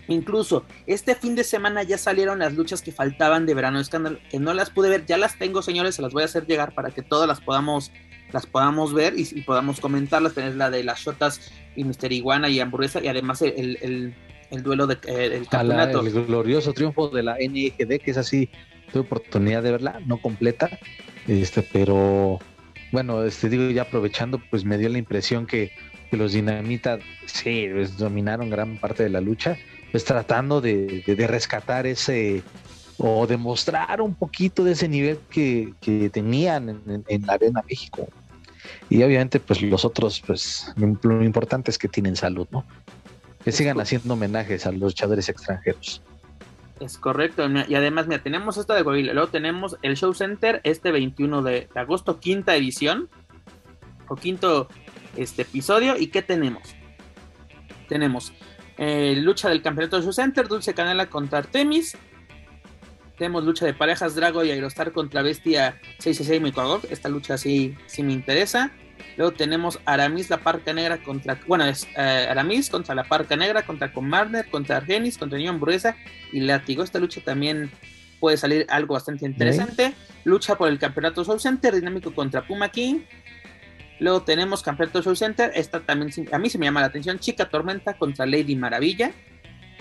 Incluso este fin de semana ya salieron las luchas que faltaban de verano escándalo, que no las pude ver, ya las tengo señores, se las voy a hacer llegar para que todas las podamos, las podamos ver y, podamos comentarlas, tener la de las shotas y Mister Iguana y hamburguesa y además el, duelo de, eh, campeonato. el glorioso triunfo de la NGD, que es así, tuve oportunidad de verla, no completa, este, pero bueno, este digo ya aprovechando, pues me dio la impresión que, que los dinamitas sí, pues, dominaron gran parte de la lucha pues tratando de, rescatar ese o demostrar un poquito de ese nivel que, tenían en, la Arena México. Y obviamente, pues los otros, pues lo importante es que tienen salud, ¿no? Que sigan haciendo homenajes a los luchadores extranjeros. Es correcto, y además, mira, tenemos esta de Coahuila, luego tenemos el Show Center este 21 de agosto, quinta edición, o quinto este episodio, ¿y qué tenemos? Tenemos eh, lucha del campeonato de su center, Dulce Canela contra Artemis. Tenemos lucha de parejas Drago y Aerostar contra Bestia 666 y Mikogov. Esta lucha sí, sí me interesa. Luego tenemos Aramis la Parca Negra contra. Bueno, es eh, Aramis contra la Parca Negra, contra Comarner, contra Argenis, contra Niño Hamburguesa y Látigo. Esta lucha también puede salir algo bastante interesante. Lucha por el campeonato Soul Center, dinámico contra Puma King. Luego tenemos Campeonato Show Center. Esta también a mí se me llama la atención. Chica Tormenta contra Lady Maravilla.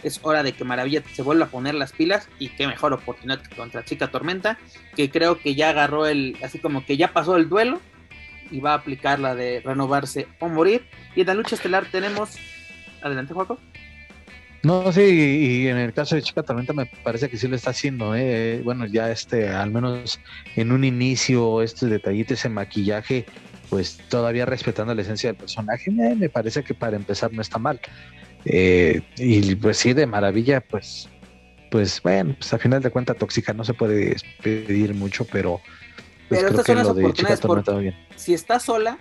Es hora de que Maravilla se vuelva a poner las pilas. Y qué mejor oportunidad contra Chica Tormenta. Que creo que ya agarró el. Así como que ya pasó el duelo. Y va a aplicar la de renovarse o morir. Y en la lucha estelar tenemos. Adelante, Juaco. No, sí, y en el caso de Chica Tormenta me parece que sí lo está haciendo, ¿eh? bueno, ya este, al menos en un inicio, este detallito, ese maquillaje, pues todavía respetando la esencia del personaje, me, parece que para empezar no está mal. Eh, y pues sí, de maravilla, pues, pues bueno, pues a final de cuentas tóxica no se puede pedir mucho, pero, pues, pero creo que lo de Chica Tormenta bien. Si estás sola,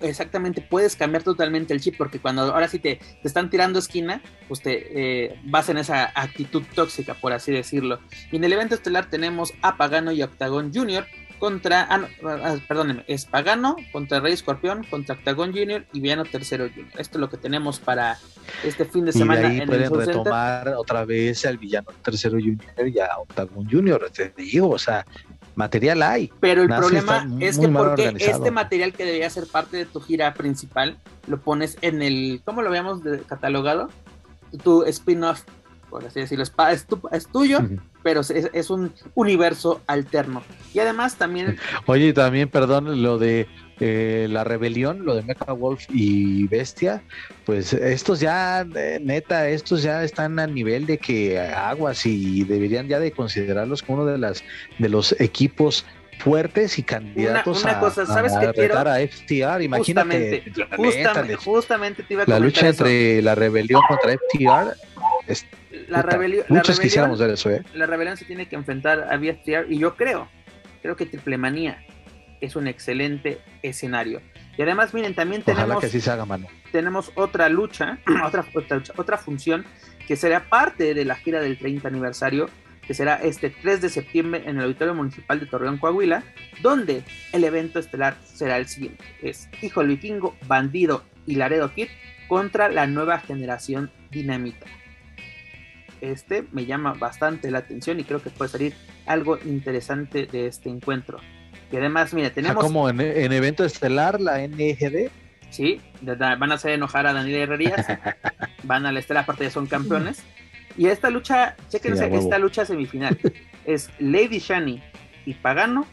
exactamente puedes cambiar totalmente el chip porque cuando ahora sí te, te están tirando esquina, pues te eh, vas en esa actitud tóxica, por así decirlo. Y en el evento estelar tenemos a Pagano y Octagon Jr contra, ah, ah, perdónenme, es Pagano contra Rey Escorpión, contra Octagon Junior y Viano Tercero Junior. Esto es lo que tenemos para este fin de semana. Y ahí pueden retomar otra vez al Villano Tercero Junior y a Octagon Junior, te digo, o sea, material hay. Pero el problema es que porque este material que debería ser parte de tu gira principal, lo pones en el, ¿cómo lo habíamos catalogado? Tu spin-off por así decirlo, es, es tuyo, pero es, un universo alterno. Y además también... Oye, también, perdón, lo de eh, la rebelión, lo de Mecha Wolf y Bestia, pues estos ya, eh, neta, estos ya están a nivel de que aguas y deberían ya de considerarlos como uno de, las, de los equipos fuertes y candidatos una, cosa, ¿sabes a, retar a FTR. Imagínate, justamente, justamente, te iba a la lucha entre la rebelión contra FTR es la, rebelión, muchos quisiéramos ver eso, ¿eh? La rebelión se tiene que enfrentar a VFTR y yo creo, creo que Triple Manía es un excelente escenario. Y además, miren, también tenemos, que se haga mano. tenemos otra lucha, otra, otra, otra función que será parte de la gira del 30 aniversario, que será este 3 de septiembre en el Auditorio Municipal de Torreón, Coahuila, donde el evento estelar será el siguiente. Es Hijo del Vikingo, Bandido y Laredo Kid contra la nueva generación Dinamita este me llama bastante la atención y creo que puede salir algo interesante de este encuentro. Y además, mira, tenemos... como en, evento estelar, la NGD. Sí, van a hacer enojar a Daniel Herrerías, van a la estelar, aparte ya son campeones. Y esta lucha, chequense, esta lucha semifinal es Lady Shani y Pagano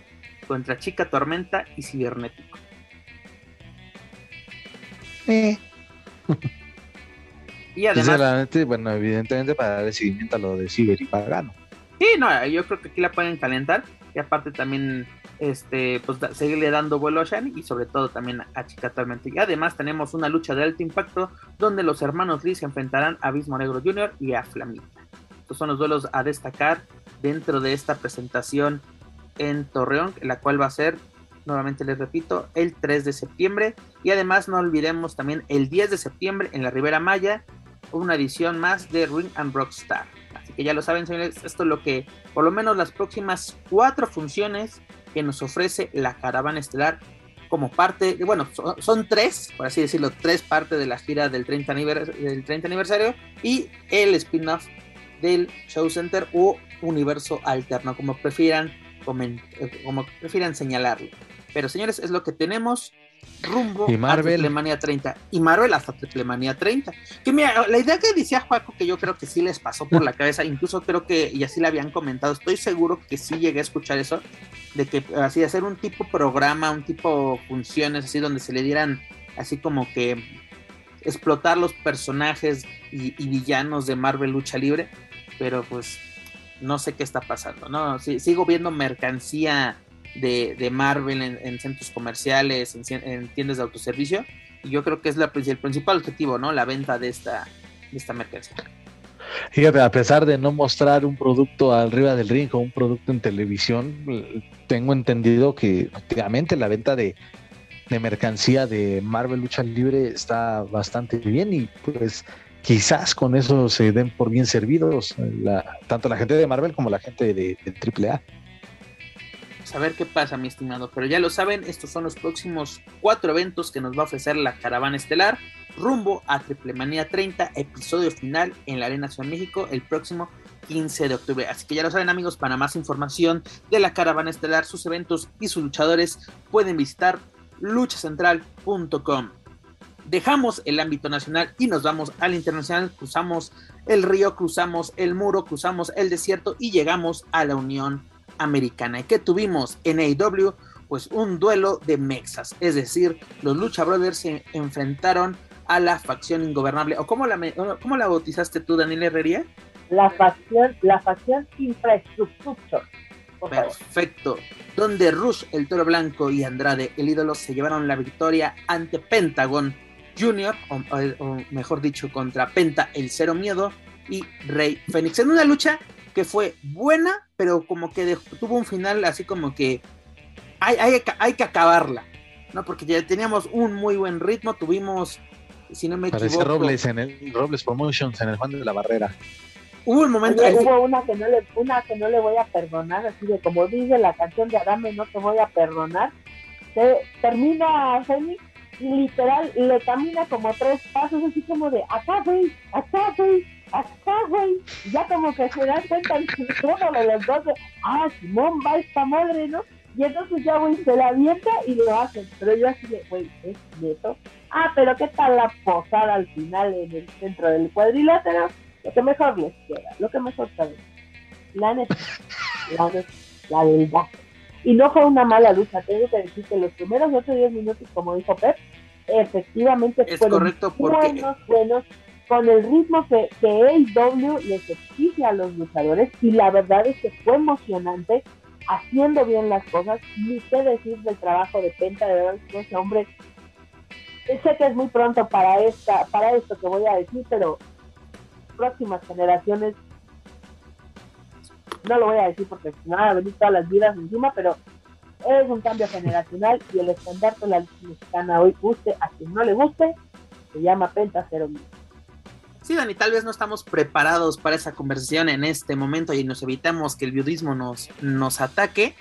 contra Chica Tormenta y Cibernético. Eh. Y además. bueno, evidentemente para dar seguimiento a lo de Ciber y Pagano. Sí, no, yo creo que aquí la pueden calentar. y aparte también este, pues seguirle dando vuelo a Shani y sobre todo también a Chica Tormenta. Y además tenemos una lucha de alto impacto donde los hermanos Lee se enfrentarán a Abismo Negro Jr. y a Flamita. Estos son los duelos a destacar dentro de esta presentación en Torreón, la cual va a ser, nuevamente les repito, el 3 de septiembre. Y además no olvidemos también el 10 de septiembre en la Ribera Maya, una edición más de Ring and Rockstar. Así que ya lo saben, señores, esto es lo que, por lo menos las próximas cuatro funciones que nos ofrece la caravana estelar como parte, bueno, son, tres, por así decirlo, tres partes de la gira del 30, del 30 aniversario y el spin-off del Show Center o universo alterno, como prefieran, como prefieran señalarlo. Pero señores, es lo que tenemos rumbo y Marvel. a 30 y Marvel hasta Triplemanía 30. Que mira, la idea que decía Juaco que yo creo que sí les pasó por la cabeza, incluso creo que y así le habían comentado, estoy seguro que sí llegué a escuchar eso de que así hacer un tipo programa, un tipo funciones así donde se le dieran así como que explotar los personajes y, villanos de Marvel lucha libre, pero pues no sé qué está pasando, ¿no? sigo viendo mercancía de, Marvel en, centros comerciales, en, tiendas de autoservicio. Y yo creo que es la, el principal objetivo, ¿no? La venta de esta, de esta mercancía. Fíjate, a pesar de no mostrar un producto arriba del ring o un producto en televisión, tengo entendido que efectivamente la venta de, mercancía de Marvel Lucha Libre está bastante bien y pues quizás con eso se den por bien servidos tanto la gente de Marvel como la gente de, de AAA a ver qué pasa, mi estimado. Pero ya lo saben, estos son los próximos cuatro eventos que nos va a ofrecer la caravana estelar. Rumbo a Triplemanía 30, episodio final en la Arena Ciudad México el próximo 15 de octubre. Así que ya lo saben, amigos, para más información de la caravana estelar, sus eventos y sus luchadores, pueden visitar luchacentral.com. Dejamos el ámbito nacional y nos vamos al internacional. Cruzamos el río, cruzamos el muro, cruzamos el desierto y llegamos a la Unión americana. ¿Y que tuvimos en AEW? Pues un duelo de mexas, es decir, los Lucha Brothers se enfrentaron a la facción ingobernable. ¿O cómo la, cómo la bautizaste tú, Daniel Herrería? La facción, la facción infraestructura. Perfecto. Donde Rush, el toro blanco, y Andrade, el ídolo, se llevaron la victoria ante Pentagon Jr., o, mejor dicho, contra Penta, el cero miedo, y Rey Fénix. En una lucha que fue buena, pero como que tuvo un final así como que hay, hay, hay, que acabarla, ¿no? Porque ya teníamos un muy buen ritmo, tuvimos, si no me Parecía Robles en el Robles Promotions, en el Juan de la Barrera. Hubo un momento. hubo una que, no le, una que no le voy a perdonar, así de como dice la canción de Adame, no te voy a perdonar. Se, termina Fénix literal le camina como tres pasos, así como de acá, güey, acá, güey, acá, güey. Ya como que se dan cuenta uno de los dos, de, ah, Simón va esta madre, ¿no? Y entonces ya, güey, se la avienta y lo hacen. Pero yo así de, güey, es neto. Ah, pero ¿qué tal la posada al final en el centro del cuadrilátero? Lo que mejor les queda, lo que mejor saben. La neta, la neta, la verdad. Y no fue una mala lucha, tengo que decir que los primeros 8 o 10 minutos, como dijo Pep, efectivamente fueron correcto buenos, buenos, con el ritmo que, que AEW les exige a los luchadores, y la verdad es que fue emocionante, haciendo bien las cosas, ni qué decir del trabajo de Penta, de verdad ese hombre, sé que es muy pronto para, esta, para esto que voy a decir, pero próximas generaciones no lo voy a decir porque no van a venir todas las vidas encima, pero es un cambio generacional y el estandarte de la mexicana hoy guste a quien no le guste, se llama Penta Cero Sí, Dani, tal vez no estamos preparados para esa conversación en este momento y nos evitamos que el viudismo nos, nos ataque.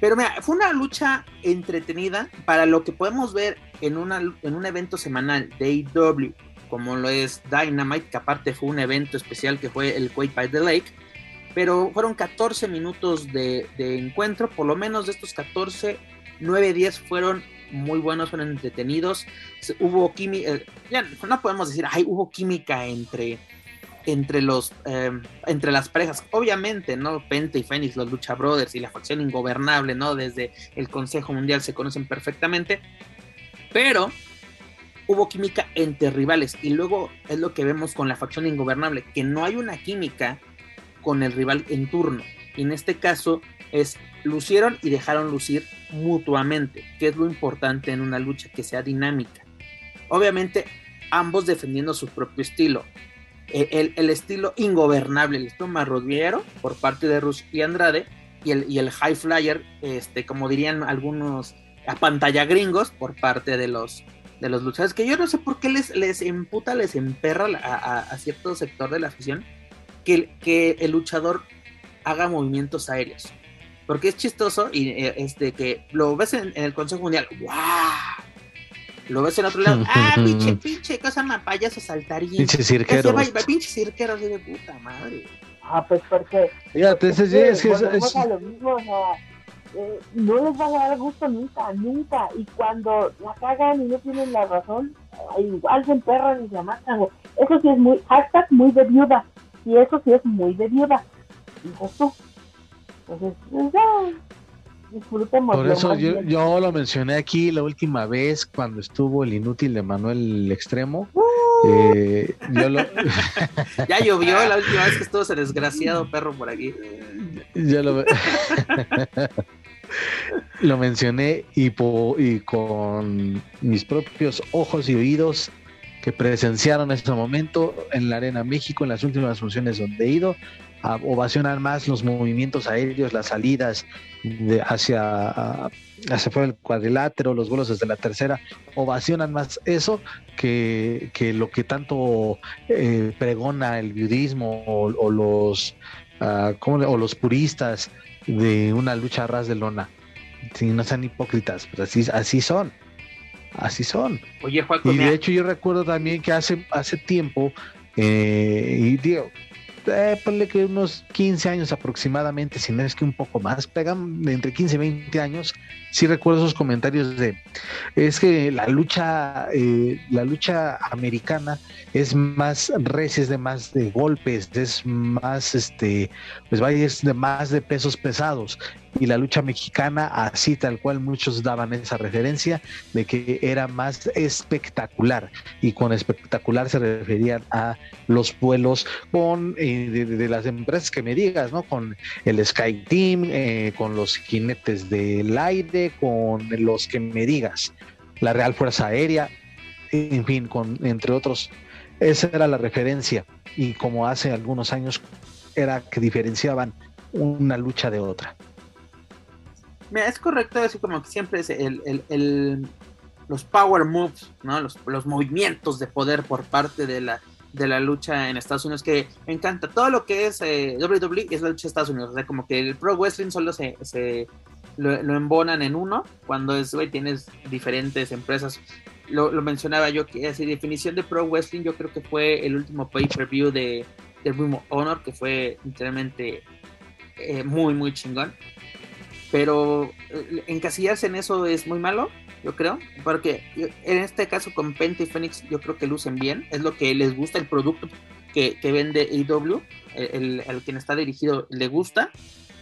Pero mira, fue una lucha entretenida para lo que podemos ver en, una, en un evento semanal de AEW, como lo es Dynamite, que aparte fue un evento especial que fue el Quake by the Lake pero fueron 14 minutos de, encuentro, por lo menos de estos 14, 9, 10 fueron muy buenos, fueron entretenidos. Hubo química, eh, no podemos decir, ay, hubo química entre, entre, los, em, entre las parejas. Obviamente, ¿no? Penta y Fénix, los Lucha Brothers y la facción ingobernable, ¿no? Desde el Consejo Mundial se conocen perfectamente. Pero hubo química entre rivales. Y luego es lo que vemos con la facción ingobernable, que no hay una química con el rival en turno. Y en este caso es lucieron y dejaron lucir mutuamente, que es lo importante en una lucha que sea dinámica. Obviamente, ambos defendiendo su propio estilo. El, el, estilo ingobernable, el estilo marrodiero por parte de Rush y Andrade, y el, y el high flyer, este, como dirían algunos a pantalla gringos, por parte de los, de los luchadores, que yo no sé por qué les, les emputa, les emperra a, a, cierto sector de la afición que, que el luchador haga movimientos aéreos. Porque es chistoso y eh, este que lo ves en, el Consejo Mundial, ¡wow! Lo ves en otro lado, ¡ah, pinche, pinche cosa más payaso saltarín! Pinche cirquero. Pinche cirquero, así de puta madre. Ah, pues porque. Fíjate, ese sí es que es. es... Lo mismo, o sea, eh, no les va a dar gusto nunca, nunca. Y cuando la cagan y no tienen la razón, igual se emperran y se matan. Eso sí es muy. Hashtag muy de viuda. Y eso sí es muy de viuda. Dices tú. Entonces, pues ya. Por eso yo, yo, lo mencioné aquí la última vez cuando estuvo el inútil de Manuel Extremo. Uh. Eh, yo lo... ya llovió la última vez que estuvo ese desgraciado perro por aquí. Ya lo, lo mencioné y, y con mis propios ojos y oídos que presenciaron este momento en la Arena México en las últimas funciones donde he ido a ovacionar más los movimientos aéreos, las salidas de hacia, hacia fuera del cuadrilátero, los vuelos desde la tercera, ovacionan más eso que, lo que tanto eh, pregona el budismo o, los, uh, o los puristas de una lucha a ras de lona. Si no sean hipócritas, pero así, así son. Así son. Oye, y de hecho yo recuerdo también que hace, hace tiempo, eh, y digo, eh, ponle que unos 15 años aproximadamente, si no es que un poco más, pegan entre 15 y 20 años, sí recuerdo esos comentarios de, es que la lucha, eh, la lucha americana es más recia, es de más de golpes, es más, este, pues vaya, es de más de pesos pesados y la lucha mexicana, así tal cual muchos daban esa referencia de que era más espectacular y con espectacular se referían a los vuelos con eh, de, las empresas que me digas, ¿no? Con el Sky Team, eh, con los jinetes del aire, con los que me digas, la Real Fuerza Aérea, en fin, con entre otros. Esa era la referencia y como hace algunos años era que diferenciaban una lucha de otra. Mira, es correcto así como que siempre es el, los power moves, ¿no? Los, movimientos de poder por parte de la, de la lucha en Estados Unidos que encanta. Todo lo que es eh, WWE es la lucha de Estados Unidos. O sea, como que el pro wrestling solo se lo, embonan en uno. Cuando es, tienes diferentes empresas. Lo, mencionaba yo que así definición de pro wrestling yo creo que fue el último pay-per-view de, de Honor que fue literalmente eh, muy muy chingón pero eh, encasillarse en eso es muy malo, yo creo, porque en este caso con Penta y Phoenix yo creo que lucen bien, es lo que les gusta, el producto que, vende AEW, el, el, quien está dirigido le gusta,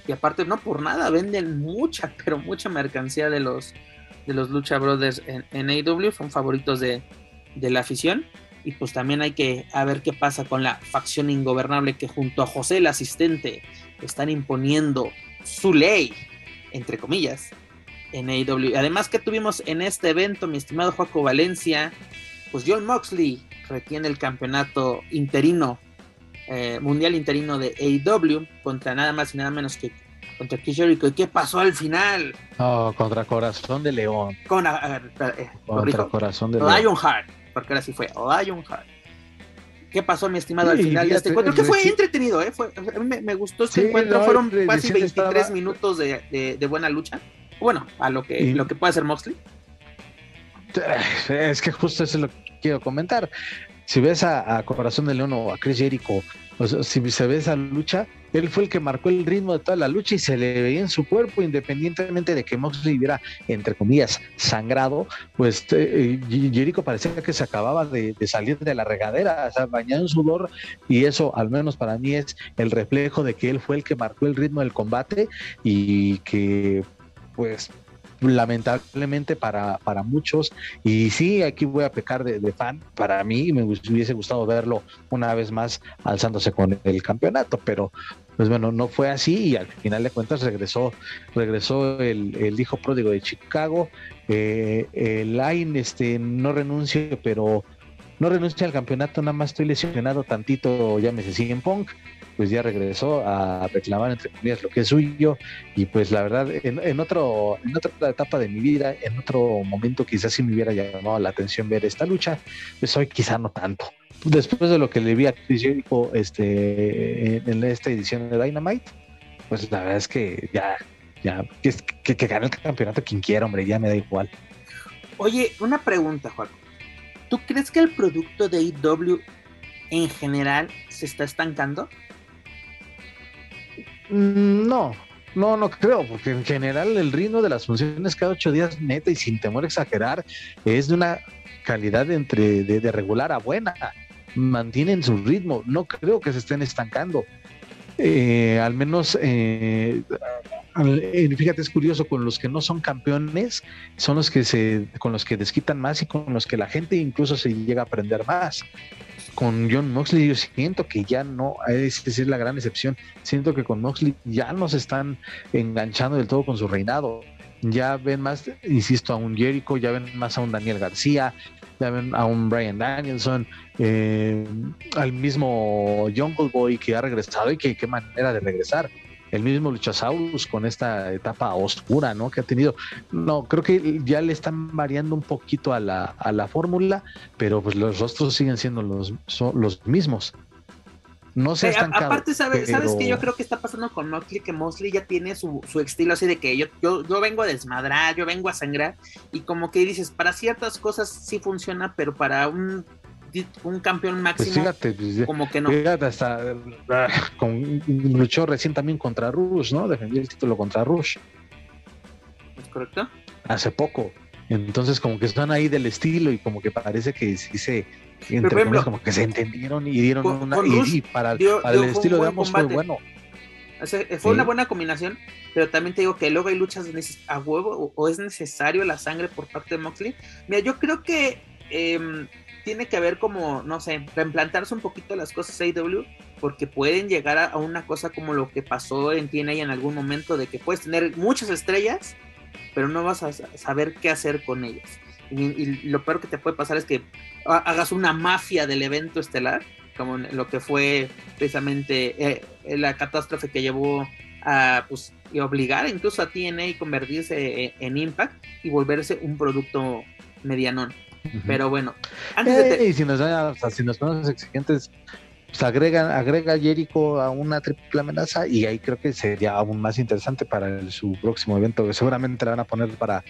y aparte no por nada, venden mucha, pero mucha mercancía de los, de los Lucha Brothers en, en AEW, son favoritos de, de la afición. Y pues también hay que a ver qué pasa con la facción ingobernable que junto a José el asistente están imponiendo su ley entre comillas, en AEW. Además que tuvimos en este evento, mi estimado Joaco Valencia, pues John Moxley retiene el campeonato interino, eh, mundial interino de AEW, contra nada más y nada menos que contra Chris ¿Y qué pasó al final? Oh, contra Corazón de León. Con, eh, contra Corazón de León. Lionheart, porque ahora sí fue Lionheart. ¿Qué pasó, mi estimado, al final de este encuentro? Que fue entretenido, ¿eh? Fue, a mí me, gustó este encuentro. Fueron casi 23 minutos de, de, buena lucha. Bueno, a lo que, lo que puede hacer Moxley. Es que justo eso es lo que quiero comentar. Si ves a, Corazón de León o a Chris Jericho si se ve esa lucha, él fue el que marcó el ritmo de toda la lucha y se le veía en su cuerpo, independientemente de que Moxley hubiera, entre comillas, sangrado, pues eh, Jericho parecía que se acababa de, salir de la regadera, o sea, bañado en sudor, y eso, al menos para mí, es el reflejo de que él fue el que marcó el ritmo del combate y que, pues, lamentablemente para, para muchos. Y sí, aquí voy a pecar de, fan. Para mí me hubiese gustado verlo una vez más alzándose con el campeonato, pero pues bueno, no fue así y al final de cuentas regresó, regresó el, hijo pródigo de Chicago. Eh, el Line este, no renuncio, pero no renuncia al campeonato, nada más estoy lesionado tantito, ya me llámese en Punk, pues ya regresó a reclamar entre comillas lo que es suyo y pues la verdad en, otro en otra etapa de mi vida, en otro momento quizás sí me hubiera llamado la atención ver esta lucha, pues hoy quizá no tanto. Después de lo que le vi a Chris Jericho este, en, esta edición de Dynamite, pues la verdad es que ya, ya, que, que, que gane el campeonato quien quiera, hombre, ya me da igual. Oye, una pregunta, Juan. ¿Tú crees que el producto de IW en general se está estancando? Mm, no, no, no creo, porque en general el ritmo de las funciones cada ocho días, neta y sin temor a exagerar, es de una calidad entre de, regular a buena. Mantienen su ritmo, no creo que se estén estancando. Eh, al menos eh, eh, fíjate, es curioso, con los que no son campeones, son los que se, con los que desquitan más y con los que la gente incluso se llega a aprender más. Con John Moxley yo siento que ya no, es decir, la gran excepción, siento que con Moxley ya no se están enganchando del todo con su reinado. Ya ven más, insisto, a un Jericho, ya ven más a un Daniel García, a un Brian Danielson, eh, al mismo Jungle Boy que ha regresado y que qué manera de regresar el mismo Luchasaurus con esta etapa oscura, ¿no? Que ha tenido. No, creo que ya le están variando un poquito a la, a la fórmula, pero pues los rostros siguen siendo los, los mismos. No se eh, Aparte, ¿sabes, ¿sabes que yo creo que está pasando con Moxley? Que Mosley ya tiene su, su, estilo así de que yo, yo, yo vengo a desmadrar, yo vengo a sangrar, y como que dices, para ciertas cosas sí funciona, pero para un un campeón máximo. Pues fíjate, pues, como que no. Fíjate, hasta luchó recién también contra Rush, ¿no? Defendió el título contra Rush. ¿Es correcto? Hace poco. Entonces, como que están ahí del estilo y como que parece que sí se. Entre como que se entendieron y dieron una. y, para, el estilo de ambos fue bueno. fue una buena combinación, pero también te digo que luego hay luchas a huevo o, es necesario la sangre por parte de Moxley. Mira, yo creo que eh, tiene que haber como, no sé, reimplantarse un poquito las cosas AW, porque pueden llegar a, una cosa como lo que pasó en TNA en algún momento, de que puedes tener muchas estrellas, pero no vas a saber qué hacer con ellas. Y, lo peor que te puede pasar es que hagas una mafia del evento estelar, como lo que fue precisamente eh, la catástrofe que llevó a pues, obligar incluso a TNA a convertirse eh, en Impact y volverse un producto medianón. Pero bueno, antes de y si nos, si nos ponemos exigentes, pues agrega, agrega Jericho a una triple amenaza y ahí creo que sería aún más interesante para su próximo evento, que seguramente la van a poner para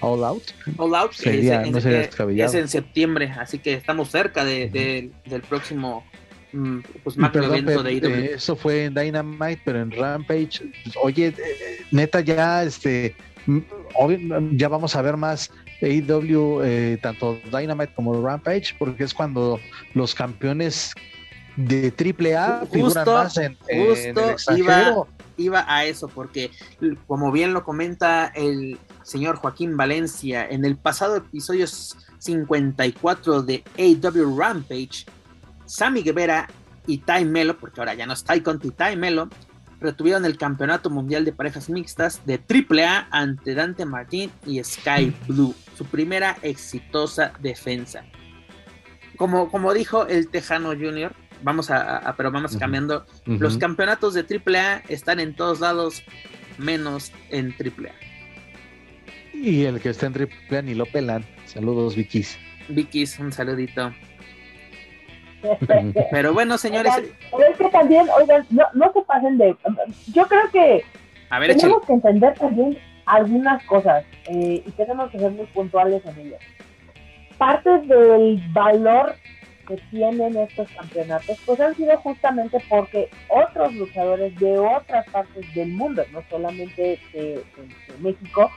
All Out. All Out sería, es, no sería es en septiembre, así que estamos cerca de, del próximo mm, pues, evento de IW. Eh, eso fue en Dynamite, pero en Rampage, pues, oye, eh, neta ya, este, mm, ya vamos a ver más AEW, eh, tanto Dynamite como Rampage, porque es cuando los campeones de más en, justo iba, iba a eso, porque como bien lo comenta el señor Joaquín Valencia, en el pasado episodio 54 de AEW Rampage, Sammy Guevara y Ty Melo, porque ahora ya no está Conti, Ty Melo, retuvieron el campeonato mundial de parejas mixtas de AAA ante Dante Martín y Sky Blue, su primera exitosa defensa. Como, como dijo el Tejano Junior, vamos a, pero vamos cambiando, los campeonatos de AAA están en todos lados, menos en AAA. Y el que está en AAA ni lo pelan. Saludos, Vikis. Vikis, un saludito. Pero bueno, señores. pero es que también, oigan, no, no se pasen de. Yo creo que tenemos que entender también algunas cosas eh, y tenemos que ser muy puntuales en ellas. Parte del valor que tienen estos campeonatos, pues han sido justamente porque otros luchadores de otras partes del mundo, no solamente de México,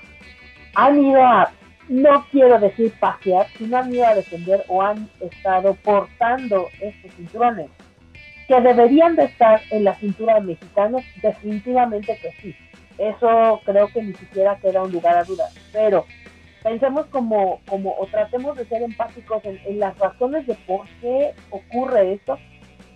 han ido a no quiero decir pasear, sino han ido a defender o han estado portando estos cinturones. Que deberían de estar en la cintura de mexicanos, definitivamente que sí. Eso creo que ni siquiera queda un lugar a dudas. Pero pensemos como, como o tratemos de ser empáticos en, las razones de por qué ocurre esto.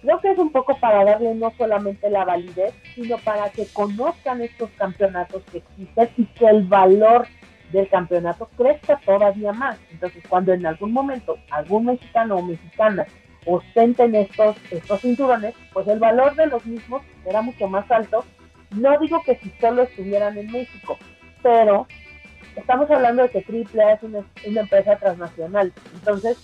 Creo que es un poco para darle no solamente la validez, sino para que conozcan estos campeonatos que existen y que el valor del campeonato crezca todavía más. Entonces, cuando en algún momento algún mexicano o mexicana ostenten estos, estos cinturones, pues el valor de los mismos será mucho más alto. No digo que si solo estuvieran en México, pero estamos hablando de que AAA es una, una empresa transnacional. Entonces,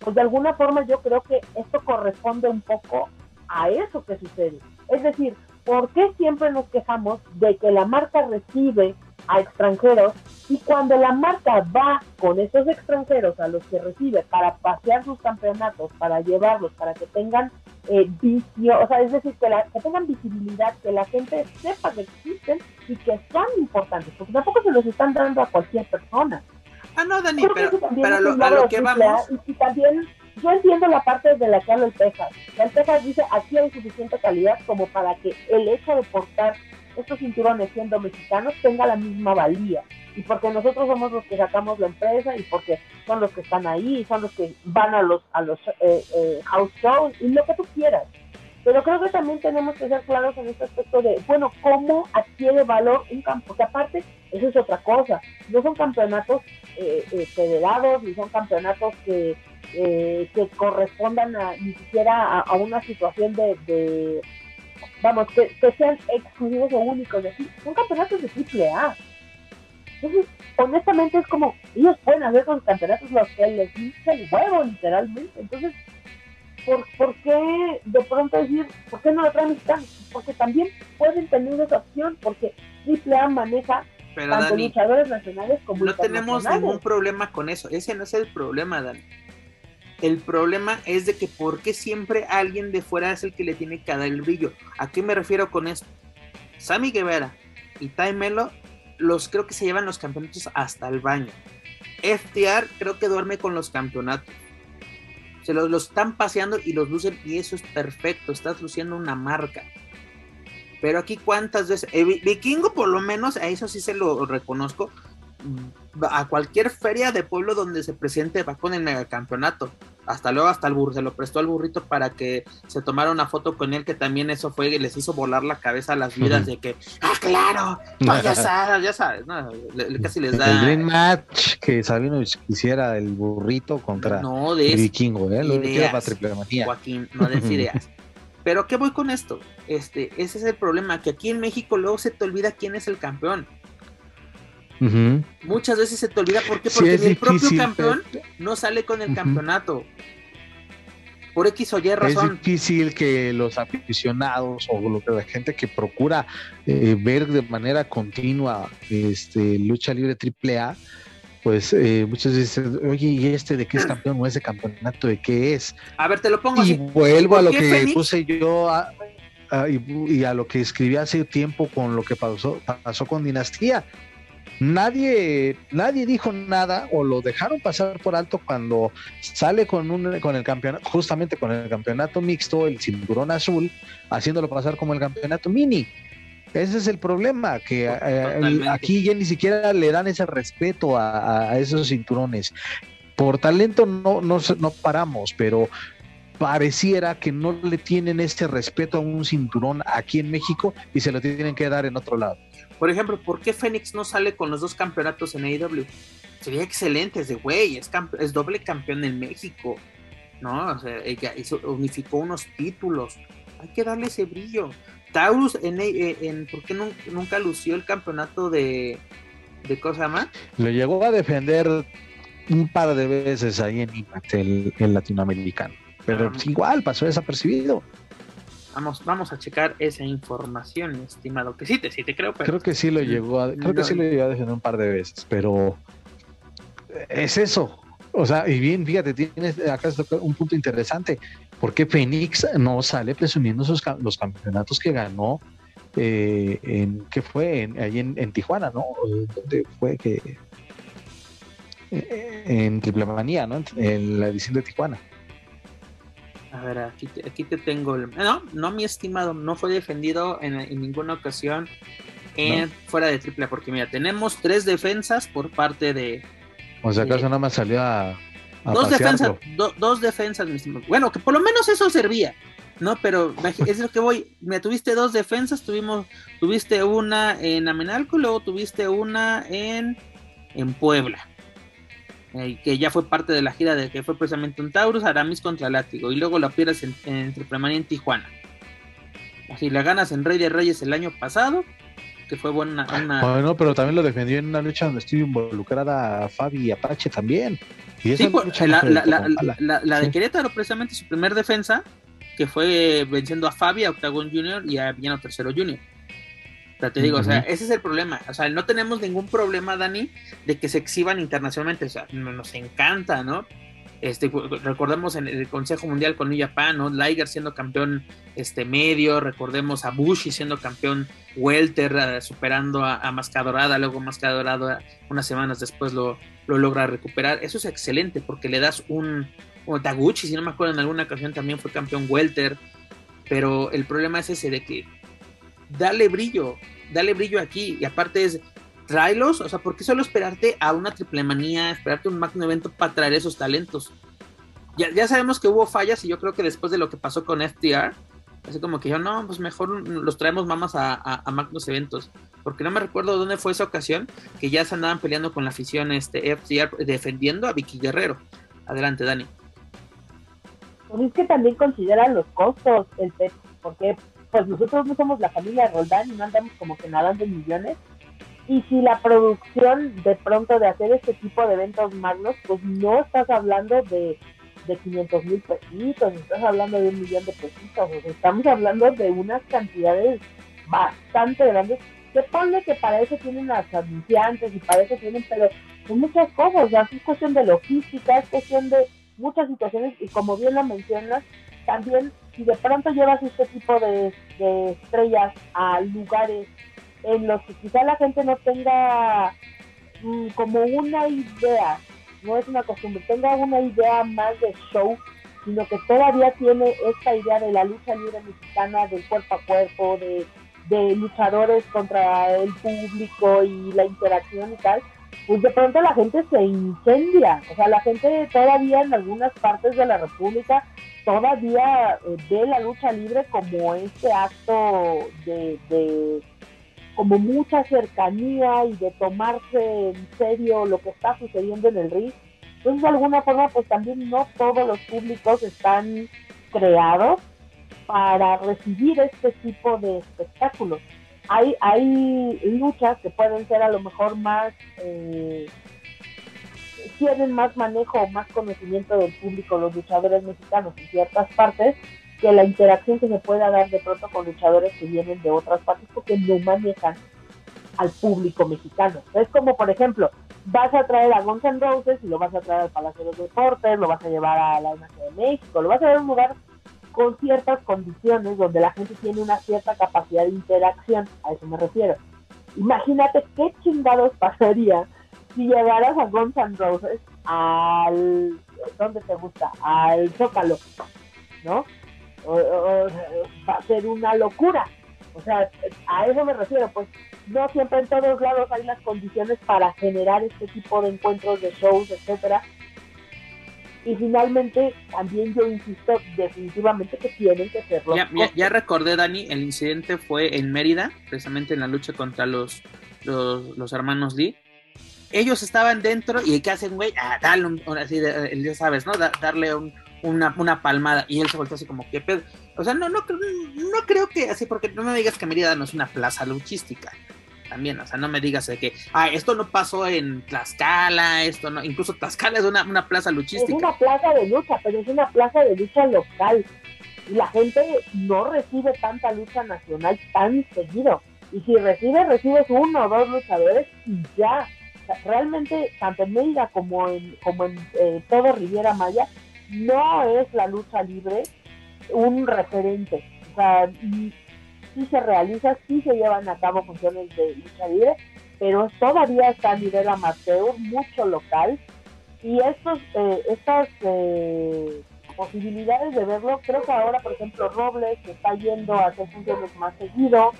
pues de alguna forma yo creo que esto corresponde un poco a eso que sucede. Es decir, ¿por qué siempre nos quejamos de que la marca recibe a extranjeros y cuando la marca va con esos extranjeros a los que recibe para pasear sus campeonatos, para llevarlos, para que tengan eh, visión, o sea, es decir, que, la, que tengan visibilidad, que la gente sepa que existen y que son importantes, porque tampoco se los están dando a cualquier persona. Ah, no, Dani, pero, pero lo, a lo que vamos... Y, y, también yo entiendo la parte de la que habla el Texas. El Texas dice, aquí hay suficiente calidad como para que el hecho de portar estos cinturones siendo mexicanos tenga la misma valía. Y porque nosotros somos los que sacamos la empresa y porque son los que están ahí, son los que van a los, a los eh, eh, house shows y lo que tú quieras. Pero creo que también tenemos que ser claros en este aspecto de, bueno, cómo adquiere valor un campo. Porque aparte, eso es otra cosa. No son campeonatos eh, eh, federados, ni son campeonatos que, eh, que correspondan a, ni siquiera a, una situación de vamos, que, que, sean exclusivos o únicos. De aquí. Son campeonatos de triple A. Entonces, honestamente es como, ellos pueden hacer con campeonatos los que les dice el huevo, literalmente. Entonces, ¿por, ¿por qué de pronto decir, ¿por qué no lo traen mexicanos? Porque también pueden tener esa opción, porque AAA maneja Pero, tanto Dani, luchadores nacionales como no tenemos ningún problema con eso. Ese no es el problema, Dan. El problema es de que por qué siempre alguien de fuera es el que le tiene que dar el brillo. ¿A qué me refiero con esto? Sammy Guevara y Ty Melo, los creo que se llevan los campeonatos hasta el baño. FTR creo que duerme con los campeonatos. Se los, están paseando y los lucen y eso es perfecto. Estás luciendo una marca. Pero aquí cuántas veces... Eh, Vikingo por lo menos, a eso sí se lo reconozco. A cualquier feria de pueblo donde se presente va con el megacampeonato. Hasta luego, hasta el burro, se lo prestó al burrito para que se tomara una foto con él, que también eso fue, les hizo volar la cabeza a las vidas uh -huh. de que, ah, claro, ya sabes, ya sabes, ¿no? Le, casi les da. El Dream Match que Sabino quisiera el burrito contra no, de el vikingo, ¿eh? Lo ideas, para. Joaquín, no des ideas. Pero ¿qué voy con esto? Este, ese es el problema, que aquí en México luego se te olvida quién es el campeón. Uh -huh. Muchas veces se te olvida por qué, porque sí, el propio campeón pero... no sale con el uh -huh. campeonato. Por X o Y razón. Es difícil que los aficionados o lo que la gente que procura eh, ver de manera continua este, lucha libre triple A, pues eh, muchas veces, oye, ¿y este de qué es campeón o ese campeonato de qué es? A ver, te lo pongo y así. vuelvo a lo que Fénix? puse yo a, a, y, y, a lo que escribí hace tiempo con lo que pasó, pasó con Dinastía nadie, nadie dijo nada o lo dejaron pasar por alto cuando sale con un con el campeonato, justamente con el campeonato mixto, el cinturón azul, haciéndolo pasar como el campeonato mini. Ese es el problema, que eh, aquí ya ni siquiera le dan ese respeto a, a esos cinturones. Por talento no, no, no paramos, pero pareciera que no le tienen este respeto a un cinturón aquí en México y se lo tienen que dar en otro lado. Por ejemplo, ¿por qué Fénix no sale con los dos campeonatos en AEW? Sería excelente, es de güey, es, es, doble campeón en México, ¿no? O sea, ella hizo, unificó unos títulos, hay que darle ese brillo. Taurus, en, en, en ¿por qué no, nunca lució el campeonato de, de cosa más? Lo llegó a defender un par de veces ahí en Impact, el, el latinoamericano, pero ah, igual pasó desapercibido. Vamos, vamos a checar esa información, estimado. Que sí te, sí te creo, pero. Creo que sí lo llegó a, creo no. que sí lo llegó a defender un par de veces, pero es eso. O sea, y bien, fíjate, tienes acá un punto interesante. ¿Por qué Phoenix no sale presumiendo sus, los campeonatos que ganó? Eh, en, ¿Qué fue? En, ahí en, en, Tijuana, ¿no? ¿Dónde fue que.? En Triple Manía, ¿no? En la edición de Tijuana. A ver, aquí te, aquí te tengo. El... No, no, mi estimado, no fue defendido en, en ninguna ocasión en, fuera de AAA, porque mira, tenemos tres defensas por parte de... O sea, acaso nada más salió a... dos, defensas, dos defensas, bueno, que por lo menos eso servía, ¿no? Pero es lo que voy, me tuviste dos defensas, tuvimos, tuviste una en Amenalco, luego tuviste una en, en Puebla. Eh, que ya fue parte de la gira de que fue precisamente un Taurus, Aramis contra Látigo, y luego la pierdes en, en en Tijuana. Así la ganas en Rey de Reyes el año pasado, que fue buena. Bueno, pero también lo defendió en una lucha donde estuvo involucrada Fabi Apache también. Y sí, pues, la, la, de Querétaro, precisamente su primer defensa, que fue venciendo a Fabi, a Octagon Junior y a Villano Tercero Junior te digo, o sea, ese es el problema. O sea, no tenemos ningún problema, Dani, de que se exhiban internacionalmente. O sea, nos encanta, ¿no? Este, recordemos en el Consejo Mundial con New Japan, ¿no? Liger siendo campeón este medio, recordemos a Bushi siendo campeón welter, eh, superando a, a Mascadorada, luego Mascadorada unas semanas después lo, lo, logra recuperar. Eso es excelente porque le das un, o Taguchi, si no me acuerdo, en alguna ocasión también fue campeón welter, pero el problema es ese de que dale brillo, dale brillo aquí. Y aparte es, tráelos, o sea, ¿por qué solo esperarte a una triple manía, esperarte un magno evento para traer esos talentos? Ya, ya sabemos que hubo fallas y yo creo que después de lo que pasó con FTR, así como que yo, no, pues mejor los traemos mamas a, a, magnos eventos. Porque no me recuerdo dónde fue esa ocasión que ya se andaban peleando con la afición este FTR defendiendo a Vicky Guerrero. Adelante, Dani. Pues es que también consideran los costos, el porque pues nosotros no somos la familia Roldán y no andamos como que nadando en millones. Y si la producción de pronto de hacer este tipo de eventos magnos, pues no estás hablando de, de 500 mil pesitos, estás hablando de un millón de pesitos, estamos hablando de unas cantidades bastante grandes que pone que para eso tienen las anunciantes y para eso tienen, pero son muchas cosas, o es cuestión de logística, es cuestión de muchas situaciones y como bien lo mencionas, también si de pronto llevas este tipo de, estrellas a lugares en los que quizá la gente no tenga mm, como una idea, no es una costumbre, tenga una idea más de show, sino que todavía tiene esta idea de la lucha libre mexicana, del cuerpo a cuerpo, de, de luchadores contra el público y la interacción y tal, pues de pronto la gente se incendia. O sea, la gente todavía en algunas partes de la República todavía eh, ve la lucha libre como este acto de, como mucha cercanía y de tomarse en serio lo que está sucediendo en el ring. Entonces, de alguna forma, pues también no todos los públicos están creados para recibir este tipo de espectáculos. Hay, hay luchas que pueden ser a lo mejor más eh, tienen más manejo o más conocimiento del público los luchadores mexicanos en ciertas partes que la interacción que se pueda dar de pronto con luchadores que vienen de otras partes porque no manejan al público mexicano. Es como, por ejemplo, vas a traer a Guns N' Roses y lo vas a traer al Palacio de los Deportes, lo vas a llevar a la Imagen de México, lo vas a llevar a un lugar con ciertas condiciones donde la gente tiene una cierta capacidad de interacción, a eso me refiero. Imagínate qué chingados pasaría si llegaras a Guns N' Roses al ¿dónde te gusta? al Zócalo, ¿no? va a ser una locura. O sea, a eso me refiero, pues no siempre en todos lados hay las condiciones para generar este tipo de encuentros, de shows, etcétera. Y finalmente, también yo insisto definitivamente que tienen que serlo. Ya, ya, recordé, Dani, el incidente fue en Mérida, precisamente en la lucha contra los, los, los hermanos Lee ellos estaban dentro y ¿qué hacen, güey? Ah, darle un, así, ya sabes, ¿no? darle una, una, palmada y él se volteó así como, ¿qué pedo? O sea, no, no, no creo que así, porque no me digas que Mérida no es una plaza luchística. También, o sea, no me digas de que, ah, esto no pasó en Tlaxcala, esto no, incluso Tlaxcala es una, una plaza luchística. Es una plaza de lucha, pero es una plaza de lucha local. Y la gente no recibe tanta lucha nacional tan seguido. Y si recibe, recibes uno o dos luchadores y ya realmente tanto en Mérida como en, como en eh, todo Riviera Maya, no es la lucha libre un referente. O sea, sí se realiza, sí se llevan a cabo funciones de lucha libre, pero todavía está a nivel amateur, mucho local. Y estos, eh, estas eh, posibilidades de verlo, creo que ahora, por ejemplo, Robles, que está yendo a hacer funciones más seguido,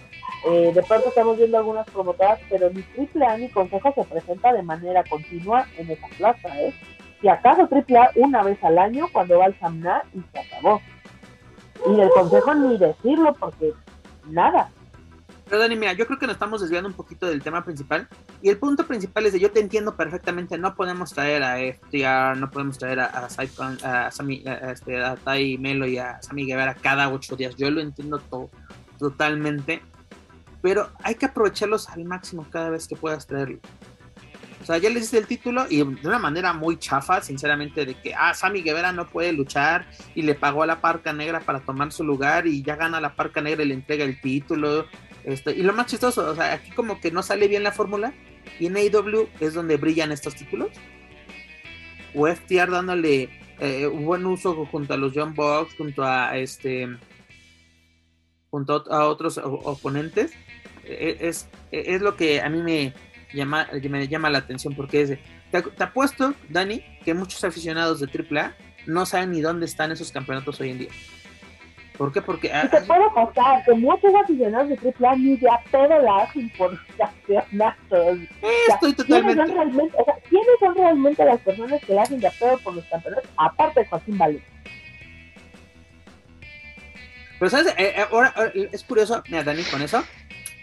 eh, de pronto estamos viendo algunas promotoras, pero ni AAA ni Consejo se presenta de manera continua en esa plaza, ¿eh? Si acaso AAA una vez al año cuando va al Samna y se acabó. Y del Consejo ni decirlo porque nada. Pero Dani, mira, yo creo que nos estamos desviando un poquito del tema principal. Y el punto principal es de yo te entiendo perfectamente, no podemos traer a FTR, no podemos traer a, a, a, Sammy, este, a Tai Melo y a Sammy Guevara cada ocho días. Yo lo entiendo todo, totalmente pero hay que aprovecharlos al máximo cada vez que puedas traerlo. O sea, ya les hice el título y de una manera muy chafa, sinceramente, de que, ah, Sammy Guevara no puede luchar y le pagó a la Parca Negra para tomar su lugar y ya gana la Parca Negra y le entrega el título. Este, y lo más chistoso, o sea, aquí como que no sale bien la fórmula y en AEW es donde brillan estos títulos. O FTR dándole eh, un buen uso junto a los John Box, junto a este junto a otros oponentes e, es, es lo que a mí me llama, me llama la atención porque es te, apuesto, Dani, que muchos aficionados de AAA no saben ni dónde están esos campeonatos hoy en día. ¿Por qué? Porque... Ah, te puede pasar que muchos aficionados de AAA ni de a pedo la hacen por campeonatos. estoy totalmente... ¿quiénes son, realmente, o sea, ¿quiénes son realmente las personas que la hacen de a pedo por los campeonatos? Aparte de Joaquín Vale. Pero, ¿sabes? Eh, eh, ahora, es curioso, mira, Dani, con eso,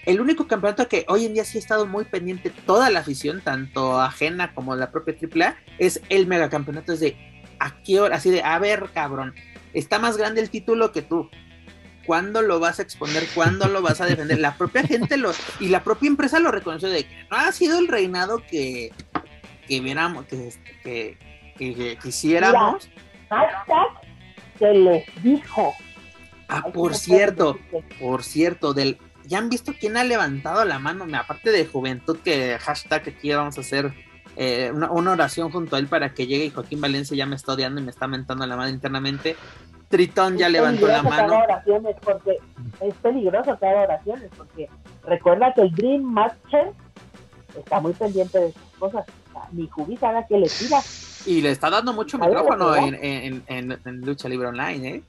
el único campeonato que hoy en día sí ha estado muy pendiente toda la afición, tanto ajena como la propia AAA, es el megacampeonato. Es de, ¿a qué hora? Así de, a ver, cabrón, está más grande el título que tú. ¿Cuándo lo vas a exponer? ¿Cuándo lo vas a defender? La propia gente lo, y la propia empresa lo reconoció de que no ha sido el reinado que, que viéramos, que, que, que, quisiéramos. se les dijo. Ah, por cierto, por cierto, del ¿ya han visto quién ha levantado la mano? Aparte de juventud, que hashtag aquí vamos a hacer eh, una, oración junto a él para que llegue y Joaquín Valencia ya me está odiando y me está mentando la mano internamente. Tritón ya levantó la mano. oraciones porque es peligroso que haga oraciones porque recuerda que el Dream Matcher está muy pendiente de sus cosas. Mi Jubi sabe que le tira. Y le está dando mucho micrófono en, en, Lucha Libre Online, ¿eh?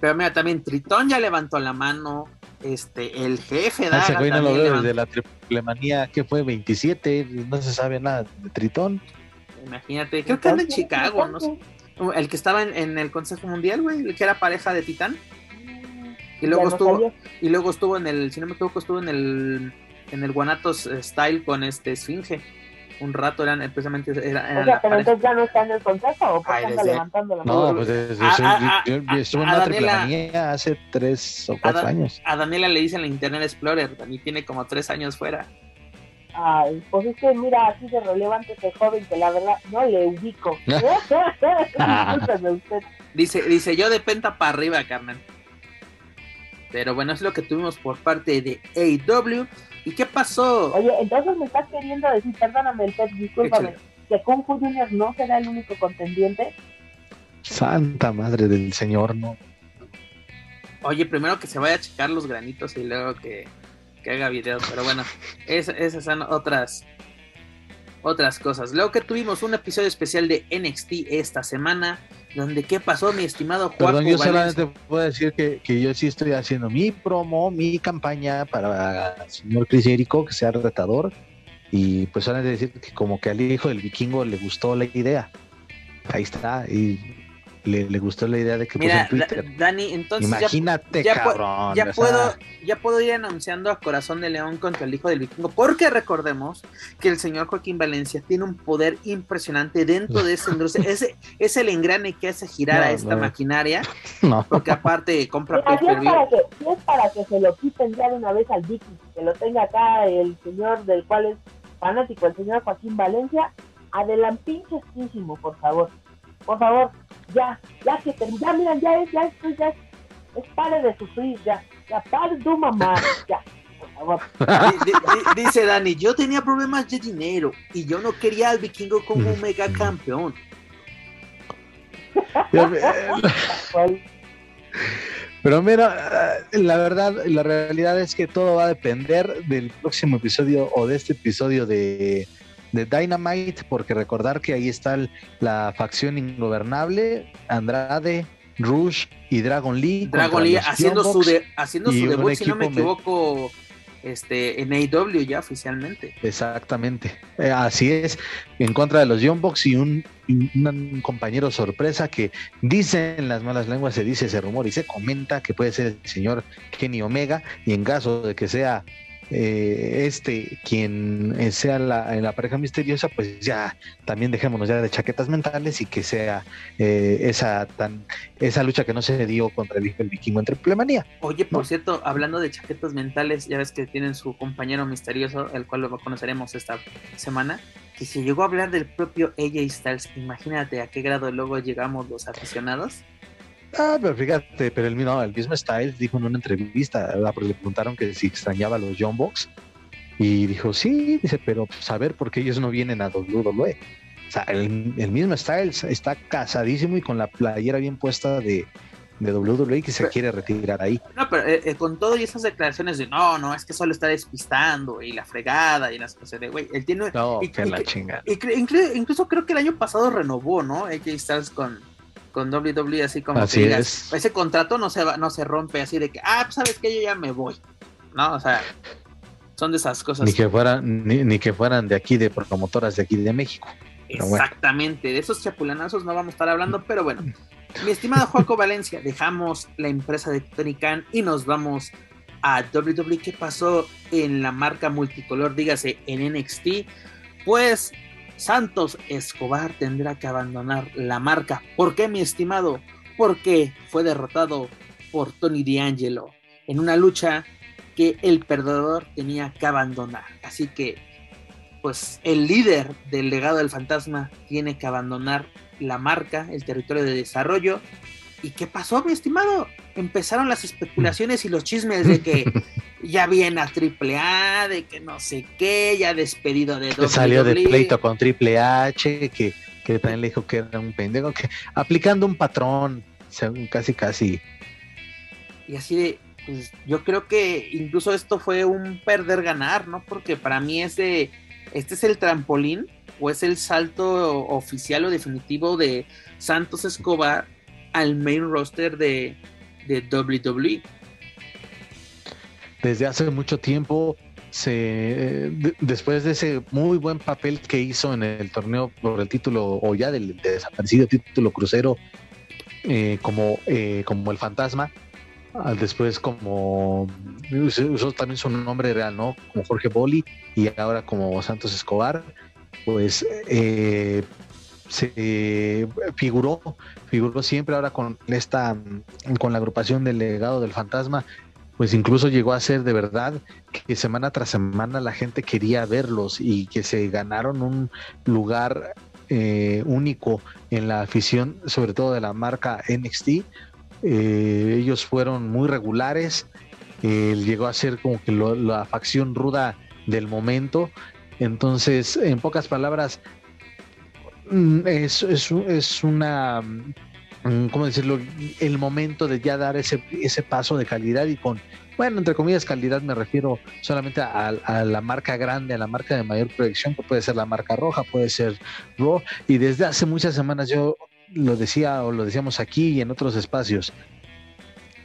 Pero mira, también Tritón ya levantó la mano este, el jefe Ese güey no lo veo desde la triplemanía que fue 27, no se sabe nada de Tritón. Imagínate, creo que anda en Chicago, no sé. El que estaba en, el Consejo Mundial, güey, el que era pareja de Titán. Y luego estuvo, y luego estuvo en el, si no me equivoco, estuvo en el en el Guanatos Style con este Esfinge un rato eran precisamente era, o sea, pero entonces ya no está en el consejo o porque anda levantando la mano. No, pues es, yo, estuve en una triplemanía hace tres o cuatro años. A Daniela le dicen la Internet Explorer, Dani tiene como tres años fuera. Ay, pues es que mira, así de relevante ese joven que la verdad no le ubico. dice, dice, yo de penta para arriba, Carmen. Pero bueno, es lo que tuvimos por parte de AW. ¿Y qué pasó? Oye, entonces me estás queriendo decir, perdóname, el pet, discúlpame, que Kung Fu Junior no será el único contendiente. Santa madre del señor, no. Oye, primero que se vaya a checar los granitos y luego que, que haga videos, pero bueno, esas son otras otras cosas. Luego que tuvimos un episodio especial de NXT esta semana, donde qué pasó, mi estimado Juan. Perdón, yo solamente puedo decir que, que, yo sí estoy haciendo mi promo, mi campaña para el señor Chris Jericho, que sea retador. Y pues solamente decir que como que al hijo del vikingo le gustó la idea. Ahí está. Y le, gustó la idea de que Mira, Twitter. Dani, entonces imagínate, ya, cabrón. Ya, puedo, ya puedo ir anunciando a Corazón de León contra el Hijo del Vikingo, porque recordemos que el señor Joaquín Valencia tiene un poder impresionante dentro de ese industria. ese es el engrane que hace girar a esta maquinaria, no. porque aparte compra Mira, si, es para que, si es para que se lo quiten ya de una vez al Viking, que lo tenga acá el señor del cual es fanático, el señor Joaquín Valencia, adelantísimo, por favor. Por favor, ya, ya que ya miran, ya es, ya esto, ya es, es pare de sufrir, ya, ya pare de mamá, ya. Por favor. Dice Dani, yo tenía problemas de dinero y yo no quería al vikingo como un mega campeón. Pero mira, la verdad, la realidad es que todo va a depender del próximo episodio o de este episodio de de Dynamite, porque recordar que ahí está la facción ingobernable, Andrade, Rush y Dragon Lee. Dragon Lee haciendo su, haciendo su debut, si no me equivoco, este, en AEW ya oficialmente. Exactamente, eh, así es, en contra de los Young Bucks y un, un, compañero sorpresa que dice en las malas lenguas, se dice ese rumor y se comenta que puede ser el señor Kenny Omega y en caso de que sea eh, este quien sea la, la, pareja misteriosa, pues ya también dejémonos ya de chaquetas mentales y que sea eh, esa tan esa lucha que no se dio contra el vikingo entre plemanía. Oye, por cierto, hablando de chaquetas mentales, ya ves que tienen su compañero misterioso, el cual lo conoceremos esta semana, que se llegó a hablar del propio AJ Styles. Imagínate a qué grado luego llegamos los aficionados. Ah, pero fíjate, pero el, mismo, el mismo Styles dijo en una entrevista, le preguntaron que si extrañaba a los John Box, y dijo, sí, dice, pero saber pues, por qué ellos no vienen a WWE. O sea, el, mismo Styles está casadísimo y con la playera bien puesta de, de WWE que se quiere retirar ahí. No, pero eh, eh, con todo y esas declaraciones de no, no, es que solo está despistando y la fregada y las cosas de güey, él tiene. No, y, que la chingada. Incluso, incluso, creo que el año pasado renovó, ¿no? AJ Styles con, con WWE así como así es. ese contrato no se va, no se rompe así de que, ah, pues sabes que yo ya me voy. No, o sea, son de esas cosas. Ni que fueran, ni, que fueran de aquí, de promotoras de aquí de México. Exactamente, de esos chapulanazos no vamos a estar hablando, pero bueno. Mi estimado Joaco Valencia, dejamos la empresa de Tony Khan y nos vamos a WWE. ¿Qué pasó en la marca multicolor? Dígase en NXT. Pues Santos Escobar tendrá que abandonar la marca. ¿Por qué, mi estimado? Porque fue derrotado por Tony D'Angelo en una lucha que el perdedor tenía que abandonar. Así que, pues, el líder del legado del fantasma tiene que abandonar la marca, el territorio de desarrollo. ¿Y qué pasó, mi estimado? Empezaron las especulaciones y los chismes de que ya viene a Triple A, de que no sé qué, ya despedido de WWE. Salió de pleito con Triple H, que, que también le dijo que era un pendejo, que aplicando un patrón, casi casi. Y así de, pues yo creo que incluso esto fue un perder ganar, ¿no? Porque para mí ese, este es el trampolín o es el salto oficial o definitivo de Santos Escobar al main roster de, de WWE desde hace mucho tiempo. Se, después de ese muy buen papel que hizo en el torneo por el título o ya del desaparecido título crucero eh, como, eh, como el fantasma, después como usó también su nombre real, ¿no? Como Jorge Boli y ahora como Santos Escobar, pues eh, se figuró, figuró siempre ahora con esta, con la agrupación del legado del fantasma, pues incluso llegó a ser de verdad que semana tras semana la gente quería verlos y que se ganaron un lugar eh, único en la afición, sobre todo de la marca NXT. Eh, ellos fueron muy regulares, llegó a ser como que la facción ruda del momento. Entonces, en pocas palabras, mm, es, es una ¿cómo decirlo? El momento de ya dar ese, ese paso de calidad y con, bueno, entre comillas, calidad me refiero solamente a, la marca grande, a la marca de mayor proyección, que puede ser la marca roja, puede ser Raw. Y desde hace muchas semanas yo lo decía o lo decíamos aquí y en otros espacios,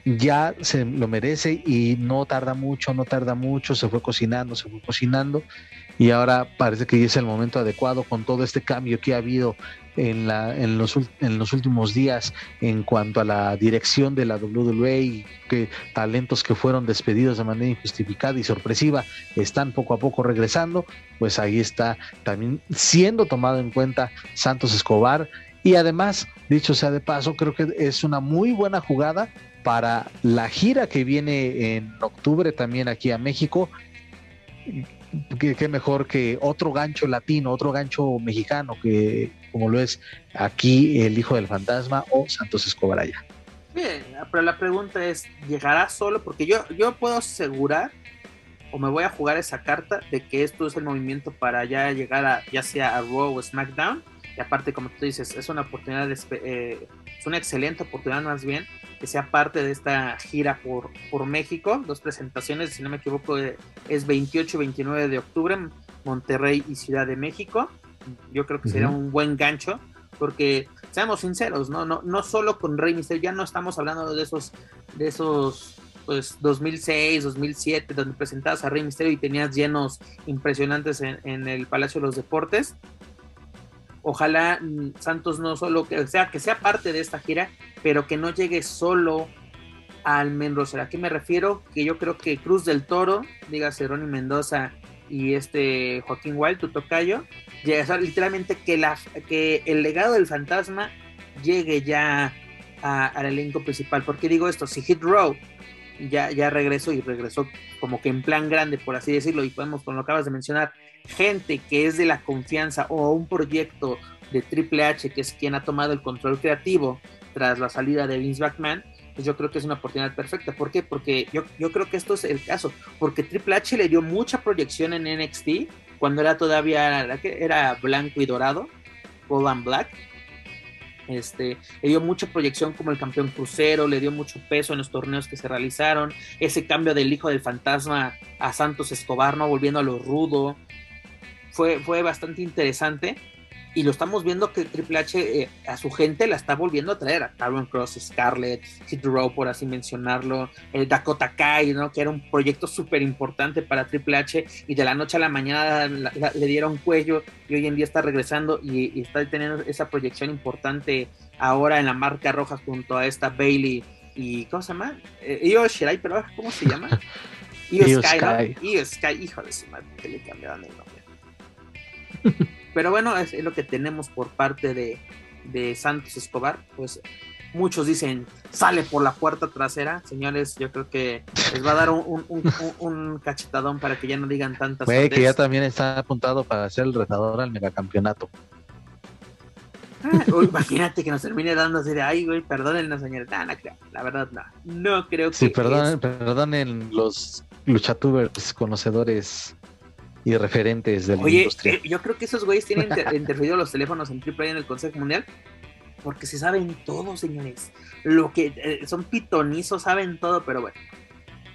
ya se lo merece y no tarda mucho, no tarda mucho, se fue cocinando, se fue cocinando y ahora parece que es el momento adecuado con todo este cambio que ha habido en, la, en, los, en los últimos días en cuanto a la dirección de la WWE y que talentos que fueron despedidos de manera injustificada y sorpresiva están poco a poco regresando, pues ahí está también siendo tomado en cuenta Santos Escobar. Y además, dicho sea de paso, creo que es una muy buena jugada para la gira que viene en octubre también aquí a México qué, mejor que otro gancho latino, otro gancho mexicano, que como lo es aquí el Hijo del Fantasma o Santos Escobar allá. Bien, pero la pregunta es, ¿llegará solo? Porque yo, yo puedo asegurar o me voy a jugar esa carta de que esto es el movimiento para ya llegar a ya sea a Raw o SmackDown. Y aparte, como tú dices, es una oportunidad, de, eh, es una excelente oportunidad más bien que sea parte de esta gira por, por México. Dos presentaciones, si no me equivoco, es 28 y 29 de octubre, Monterrey y Ciudad de México. Yo creo que sería un buen gancho, porque seamos sinceros, ¿no? No, no solo con Rey Mysterio, ya no estamos hablando de esos, de esos pues 2006, 2007, donde presentabas a Rey Misterio y tenías llenos impresionantes en, el Palacio de los Deportes. Ojalá mm, Santos no solo que sea que sea parte de esta gira, pero que no llegue solo al Mendoza. ¿A qué me refiero? Que yo creo que Cruz del Toro, dígase Ronnie Mendoza y este Joaquín Wild, tu tocayo, llega, literalmente que, la, que el legado del fantasma llegue ya al elenco principal. ¿Por qué digo esto? Si Hit Row ya, ya regresó y regresó como que en plan grande, por así decirlo, y podemos, como lo acabas de mencionar, gente que es de la confianza o un proyecto de Triple H, que es quien ha tomado el control creativo tras la salida de Vince McMahon, pues yo creo que es una oportunidad perfecta. ¿Por qué? Porque yo, yo creo que esto es el caso, porque Triple H le dio mucha proyección en NXT cuando era todavía, era blanco y dorado, Gold and Black, este, le dio mucha proyección como el campeón crucero, le dio mucho peso en los torneos que se realizaron, ese cambio del hijo del fantasma a Santos Escobar, ¿no? volviendo a lo rudo, fue, fue bastante interesante y lo estamos viendo que Triple H eh, a su gente la está volviendo a traer, a Taron Cross, Scarlett, Hit Row, por así mencionarlo, el Dakota Kai, ¿no? que era un proyecto súper importante para Triple H y de la noche a la mañana le dieron cuello y hoy en día está regresando y, está teniendo esa proyección importante ahora en la marca roja junto a esta Bailey y ¿cómo se llama? Eh, Io Shirai, pero ¿cómo se llama? Io, Sky, Io Sky, hijo de su madre, que le cambiaron el nombre. Pero bueno, es, lo que tenemos por parte de, Santos Escobar. Pues muchos dicen, sale por la puerta trasera. Señores, yo creo que les va a dar un, cachetadón para que ya no digan tantas cosas. que ya también está apuntado para ser el retador al megacampeonato. Ah, imagínate que nos termine dando así de, ay, güey, perdónennos, señores. no creo, la verdad, no. No creo que. Sí, perdonen, perdonen los luchatubers conocedores y referentes de la Oye, industria. Yo creo que esos güeyes tienen interferido los teléfonos en triple en el Consejo Mundial porque se saben todo, señores. Lo que eh, son pitonizos, saben todo, pero bueno,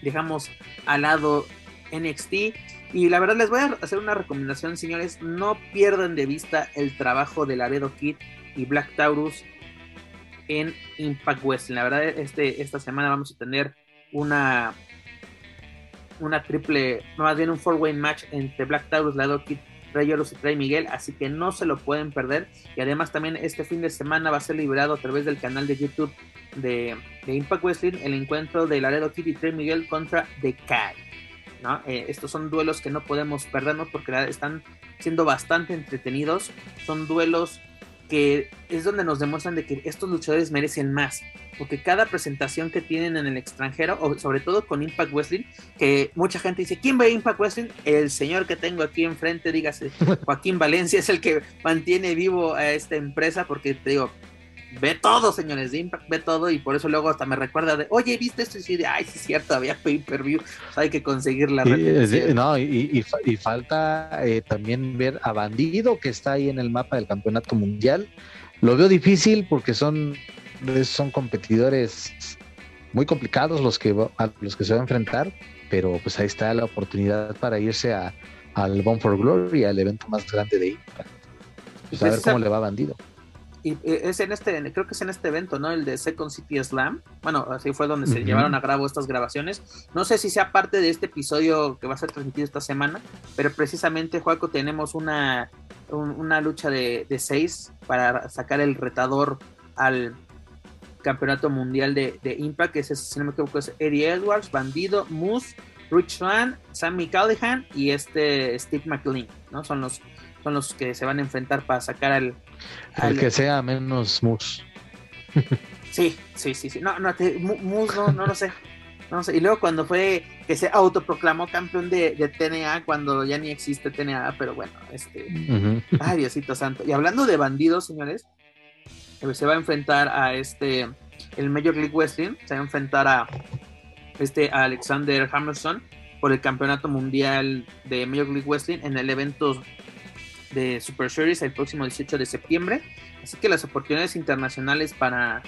dejamos al lado NXT. Y la verdad les voy a hacer una recomendación, señores. No pierdan de vista el trabajo de Laredo Kid y Black Taurus en Impact West. La verdad, este, esta semana vamos a tener una una triple, más bien un four-way match entre Black Taurus, la Kid, Rey y Trey Miguel, así que no se lo pueden perder. Y además también este fin de semana va a ser liberado a través del canal de YouTube de, Impact Wrestling el encuentro de Laredo Kid y Trey Miguel contra The Kai. ¿no? Eh, estos son duelos que no podemos perdernos porque están siendo bastante entretenidos. Son duelos que es donde nos demuestran de que estos luchadores merecen más, porque cada presentación que tienen en el extranjero, o sobre todo con Impact Wrestling, que mucha gente dice, ¿quién ve Impact Wrestling? El señor que tengo aquí enfrente, dígase, Joaquín Valencia, es el que mantiene vivo a esta empresa, porque te digo, ve todo, señores de Impact, ve todo, y por eso luego hasta me recuerda de, oye, ¿viste esto? Y sí, de, ay, sí es cierto, había pay-per-view, hay que conseguir la y, No, y, falta eh, también ver a Bandido, que está ahí en el mapa del campeonato mundial. Lo veo difícil porque son, son competidores muy complicados los que, a los que se va a enfrentar, pero pues ahí está la oportunidad para irse a, al Bone for Glory, al evento más grande de Impact. Pues a ver cómo le va a Bandido y eh, es en este, creo que es en este evento, ¿no? El de Second City Slam. Bueno, así fue donde se llevaron a cabo estas grabaciones. No sé si sea parte de este episodio que va a ser transmitido esta semana, pero precisamente, Juaco, tenemos una, una lucha de, seis para sacar el retador al campeonato mundial de, Impact, que es, si no me equivoco, es Eddie Edwards, Bandido, Moose, Rich Swan, Sammy Callahan y este Steve McLean, ¿no? Son los son los que se van a enfrentar para sacar al... El que sea menos Moose. sí, sí, sí, sí. No, no, Moose no, no lo sé. No sé. Y luego cuando fue que se autoproclamó campeón de, TNA, cuando ya ni existe TNA, pero bueno, este... Ay, Diosito Santo. Y hablando de bandidos, señores, eh, se va a enfrentar a este, el Major League Wrestling, se va a enfrentar a este Alexander Hammerson por el campeonato mundial de Major League Wrestling en el evento de Super Series el próximo 18 de septiembre. Así que las oportunidades internacionales para,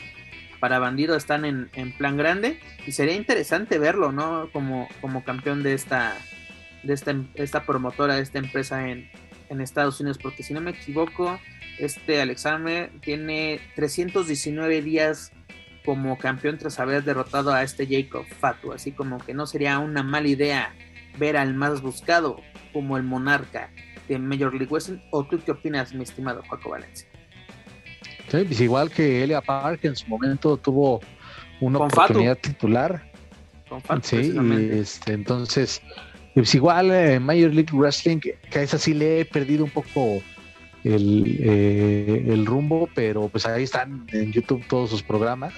para Bandido están en, plan grande y sería interesante verlo, ¿no? Como, como campeón de esta, de esta, esta promotora, de esta empresa en, en Estados Unidos, porque si no me equivoco, este Alexander tiene 319 días como campeón tras haber derrotado a este Jacob Fatu, así como que no sería una mala idea ver al más buscado como el monarca de Major League Wrestling, o tú qué opinas, mi estimado Paco Valencia? Sí, pues igual que Elia Park en su momento tuvo una oportunidad titular. Con Fatu, sí, este, entonces, pues igual eh, Major League Wrestling, que, a esa sí le he perdido un poco el, eh, el rumbo, pero pues ahí están en YouTube todos sus programas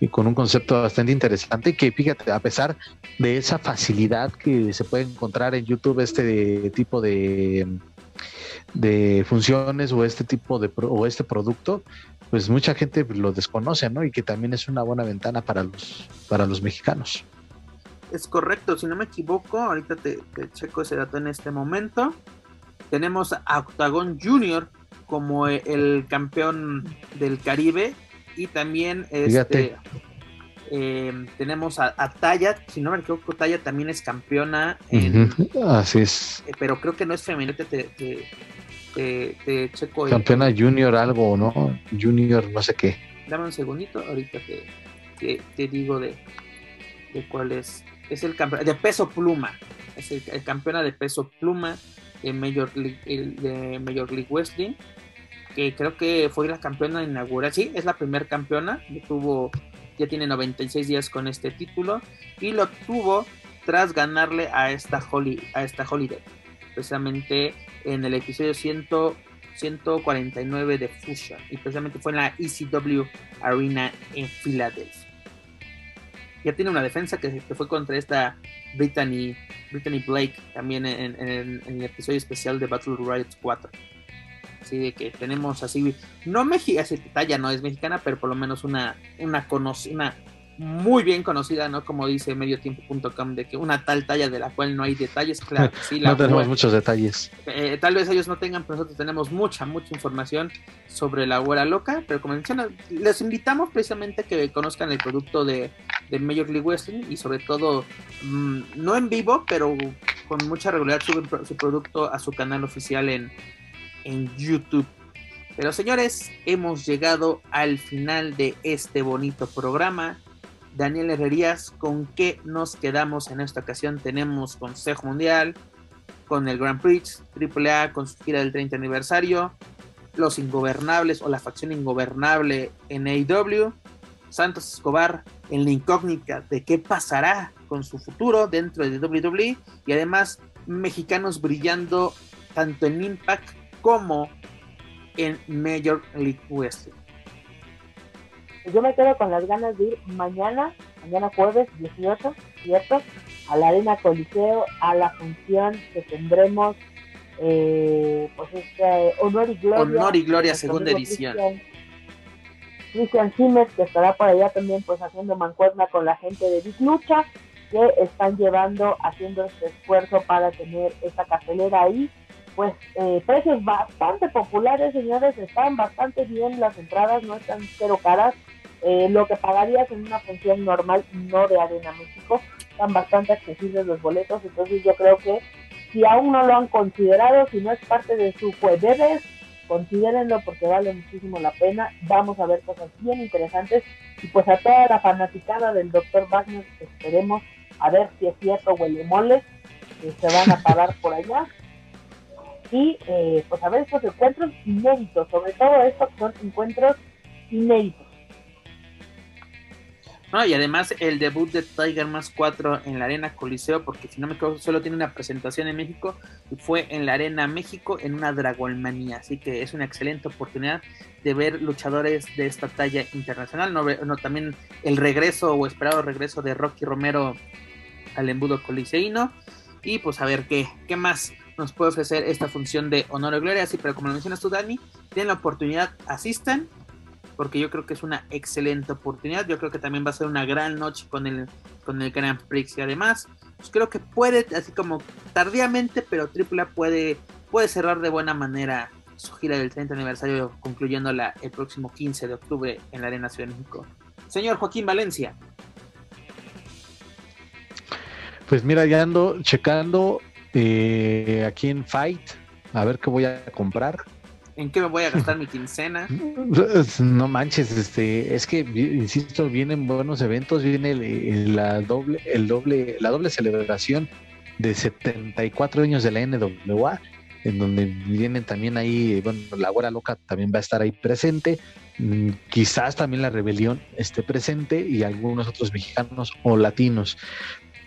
y con un concepto bastante interesante que fíjate, a pesar de esa facilidad que se puede encontrar en YouTube este tipo de, de funciones o este tipo de o este producto, pues mucha gente lo desconoce, ¿no? Y que también es una buena ventana para los para los mexicanos. Es correcto, si no me equivoco, ahorita te, checo ese dato en este momento. Tenemos a Octagon Junior como el campeón del Caribe y también este, eh, tenemos a, Taya, si no me equivoco, Taya también es campeona. En, Así es. Eh, pero creo que no es femenina, te, te, checo. Campeona junior algo, ¿no? Junior no sé qué. Dame un segundito, ahorita te, te digo de, de cuál es. Es el campeón de peso pluma. Es el, campeona de peso pluma de Major League, de Major League Wrestling que creo que fue la campeona inaugural. Sí, es la primera campeona. Tuvo, ya tiene 96 días con este título. Y lo tuvo tras ganarle a esta, Holly, a esta Holiday. Precisamente en el episodio 100, 149 de Fusion. Y precisamente fue en la ECW Arena en Filadelfia. Ya tiene una defensa que, fue contra esta Brittany, Brittany Blake también en, en el episodio especial de Battle Royale 4 así de que tenemos así, no mexicana, talla no es mexicana, pero por lo menos una, una conocida, muy bien conocida, ¿no? Como dice mediotiempo.com, de que una tal talla de la cual no hay detalles, claro. Sí, no tenemos muchos detalles. Eh, tal vez ellos no tengan, pero nosotros tenemos mucha, mucha información sobre la abuela loca, pero como mencionas, les invitamos precisamente a que conozcan el producto de, de Major League Wrestling y sobre todo, mm, no en vivo, pero con mucha regularidad suben su producto a su canal oficial en, en YouTube. Pero señores, hemos llegado al final de este bonito programa. Daniel Herrerías, ¿con qué nos quedamos en esta ocasión? Tenemos Consejo Mundial, con el Grand Prix, AAA con su gira del 30 aniversario, Los Ingobernables o la facción ingobernable en AEW, Santos Escobar en la incógnita de qué pasará con su futuro dentro de WWE y además mexicanos brillando tanto en Impact como en Major League Wrestling. Yo me quedo con las ganas de ir mañana, mañana jueves 18, ¿cierto? A la Arena Coliseo, a la función que tendremos, eh, pues este, Honor y Gloria. Honor y Gloria, segunda edición. Cristian Simes, que estará por allá también pues haciendo mancuerna con la gente de Big Lucha, que están llevando, haciendo este esfuerzo para tener esa cartelera ahí pues eh, precios bastante populares, señores, están bastante bien las entradas, no están cero caras. Eh, lo que pagarías en una función normal, no de Arena México, están bastante accesibles los boletos, entonces yo creo que si aún no lo han considerado, si no es parte de su jueves, considérenlo porque vale muchísimo la pena, vamos a ver cosas bien interesantes y pues a toda la fanaticada del Dr. Wagner esperemos a ver si es cierto huele mole se van a parar por allá y eh, pues a ver estos encuentros inéditos, sobre todo estos son encuentros inéditos. No, y además el debut de Tiger Más 4 en la Arena Coliseo, porque si no me equivoco, solo tiene una presentación en México y fue en la Arena México en una Dragonmanía. Así que es una excelente oportunidad de ver luchadores de esta talla internacional. No, no también el regreso o esperado regreso de Rocky Romero al embudo coliseíno. Y pues a ver qué, qué más nos puede ofrecer esta función de honor y gloria. Así, pero como lo mencionas tú, Dani, tienen la oportunidad, asistan, porque yo creo que es una excelente oportunidad. Yo creo que también va a ser una gran noche con el, con el Grand Prix y además, pues creo que puede, así como tardíamente, pero AAA puede, puede cerrar de buena manera su gira del 30 aniversario, concluyéndola el próximo 15 de octubre en la Arena Ciudad de México. Señor Joaquín Valencia. Pues mira, ya ando checando eh, aquí en Fight, a ver qué voy a comprar. ¿En qué me voy a gastar mi quincena? No manches, este, es que insisto, vienen buenos eventos, viene la doble, el doble, la doble celebración de 74 años de la NWA, en donde vienen también ahí, bueno, la hora loca también va a estar ahí presente, mm, quizás también la rebelión esté presente y algunos otros mexicanos o latinos.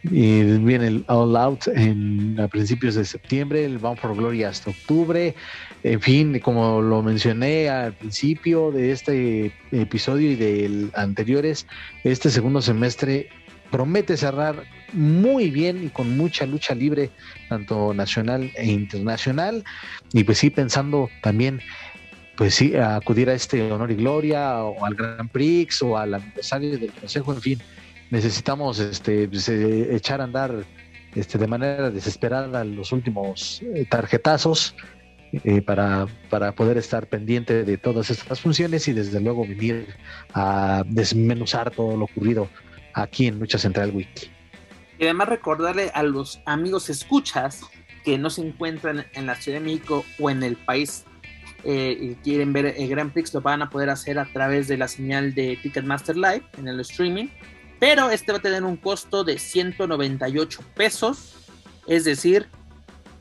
Y viene el All Out en, a principios de septiembre, el Bound for Glory hasta octubre. En fin, como lo mencioné al principio de este episodio y del anteriores, este segundo semestre promete cerrar muy bien y con mucha lucha libre, tanto nacional e internacional. Y pues sí, pensando también, pues sí, acudir a este honor y gloria o al Grand Prix o al aniversario del Consejo, en fin necesitamos este, pues, eh, echar a andar este, de manera desesperada los últimos eh, tarjetazos eh, para, para, poder estar pendiente de todas estas funciones y desde luego venir a desmenuzar todo lo ocurrido aquí en Lucha Central Weekly. Y además recordarle a los amigos escuchas que no se encuentran en la Ciudad de México o en el país y quieren ver el Grand Prix, lo van a poder hacer a través de la señal de Ticketmaster Live en el streaming pero este va a tener un costo de 198 pesos, es decir,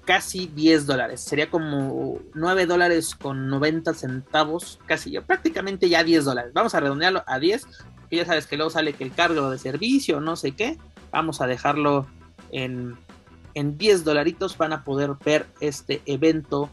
casi 10 dólares. Sería como 9 dólares con 90 centavos, casi prácticamente ya 10 dólares. Vamos a redondearlo a 10, que ya sabes que luego sale que el cargo de servicio, no sé qué. Vamos a dejarlo en, en 10 dolaritos. Van a poder ver este evento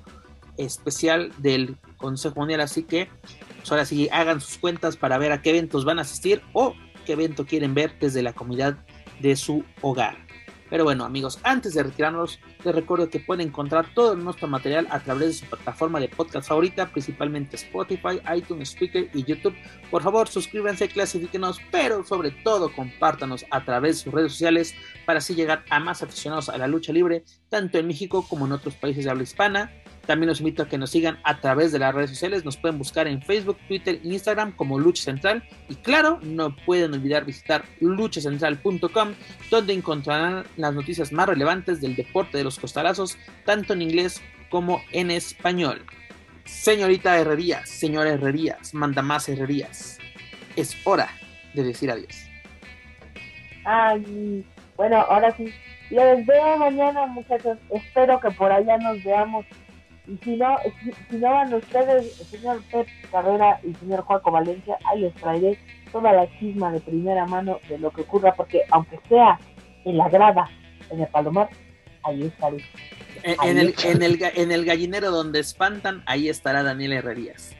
especial del Consejo Mundial. Así que, pues ahora sí, hagan sus cuentas para ver a qué eventos van a asistir o qué evento quieren ver desde la comunidad de su hogar. Pero bueno amigos, antes de retirarnos, les recuerdo que pueden encontrar todo nuestro material a través de su plataforma de podcast favorita, principalmente Spotify, iTunes, Speaker y YouTube. Por favor, suscríbanse, clasifíquenos, pero sobre todo compártanos a través de sus redes sociales para así llegar a más aficionados a la lucha libre, tanto en México como en otros países de habla hispana. También los invito a que nos sigan a través de las redes sociales. Nos pueden buscar en Facebook, Twitter e Instagram como Lucha Central. Y claro, no pueden olvidar visitar luchacentral.com, donde encontrarán las noticias más relevantes del deporte de los costalazos, tanto en inglés como en español. Señorita Herrerías, señora Herrerías, manda más Herrerías. Es hora de decir adiós. Ay, bueno, ahora sí. Les veo mañana, muchachos. Espero que por allá nos veamos y si no, si, no van ustedes, el señor Pep Carrera y el señor Juaco Valencia, ahí les traeré toda la chisma de primera mano de lo que ocurra, porque aunque sea en la grada, en el Palomar, ahí estaré. En, el, en, el, en el gallinero donde espantan, ahí estará Daniel Herrerías.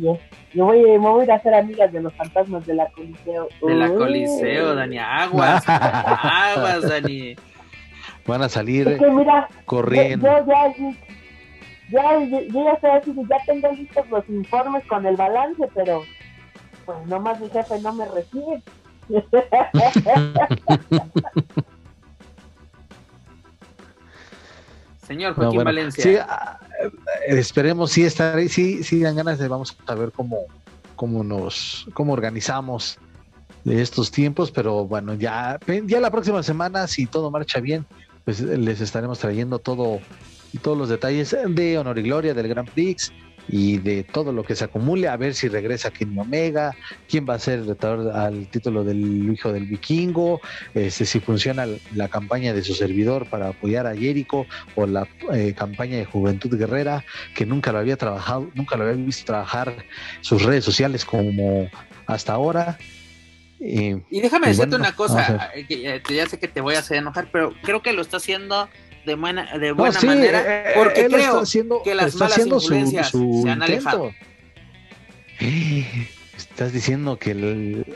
Yo voy, me voy a ir a hacer amigas de los fantasmas de la Coliseo. De la Coliseo, Dani. Aguas, aguas, Dani. Van a salir corriendo ya, yo ya estoy así, ya tengo listos los informes con el balance, pero pues nomás mi jefe no me recibe. Señor Joaquín Valencia. Sí, ah, esperemos sí estar ahí, sí, sí dan ganas de vamos a ver cómo, cómo nos, cómo organizamos estos tiempos, pero bueno, ya, ya la próxima semana, si todo marcha bien, pues les estaremos trayendo todo todos los detalles de Honor y Gloria del Grand Prix y de todo lo que se acumule, a ver si regresa Kenny Omega, quién va a ser el retador al título del hijo del vikingo, este, si funciona la campaña de su servidor para apoyar a Jericho o la eh, campaña de Juventud Guerrera, que nunca lo había trabajado, nunca lo había visto trabajar sus redes sociales como hasta ahora. y déjame decirte una cosa, eh, que ya sé que te voy a hacer enojar, pero creo que lo está haciendo de buena, de buena manera, eh, eh, porque creo que las malas influencias se han alejado. Estás diciendo que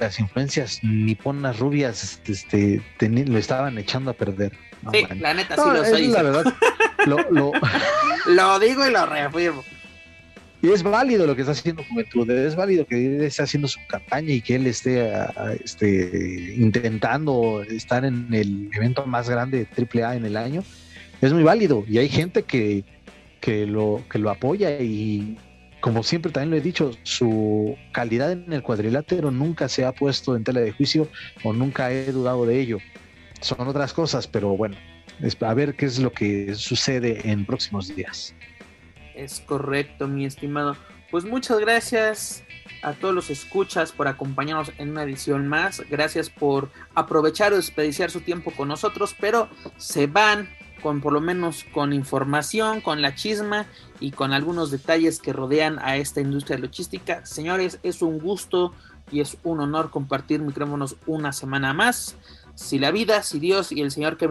las influencias niponas rubias este, lo estaban echando a perder. sí, la neta sí lo soy. La verdad, lo, lo... lo digo y lo reafirmo. Y es válido lo que está haciendo Juventud, es válido que él esté haciendo su campaña y que él esté este, intentando estar en el evento más grande de AAA en el año es muy válido y hay gente que, lo, que lo apoya y como siempre también lo he dicho, su calidad en el cuadrilátero nunca se ha puesto en tela de juicio o nunca he dudado de ello. Son otras cosas, pero bueno, a ver qué es lo que sucede en próximos días. Es correcto, mi estimado. Pues muchas gracias a todos los escuchas por acompañarnos en una edición más. Gracias por aprovechar o desperdiciar su tiempo con nosotros, pero se van con por lo menos con información, con la chisma y con algunos detalles que rodean a esta industria logística. Señores, es un gusto y es un honor compartir micrófonos una semana más. Si la vida, si Dios y el Señor que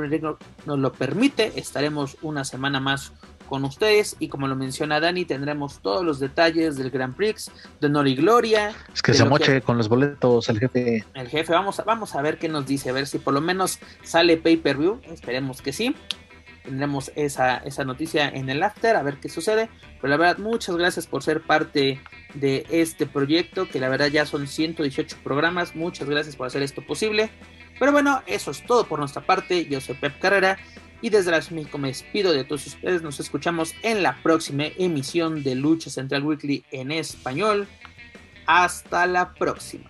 nos lo permite, estaremos una semana más con ustedes y como lo menciona Dani tendremos todos los detalles del Grand Prix de Nori Gloria es que se moche con los boletos el jefe el jefe vamos a, vamos a ver qué nos dice a ver si por lo menos sale pay per view esperemos que sí tendremos esa, esa noticia en el after a ver qué sucede pero la verdad muchas gracias por ser parte de este proyecto que la verdad ya son 118 programas muchas gracias por hacer esto posible pero bueno, eso es todo por nuestra parte. Yo soy Pep Carrera y desde las México me despido de todos ustedes. Nos escuchamos en la próxima emisión de Lucha Central Weekly en español. Hasta la próxima.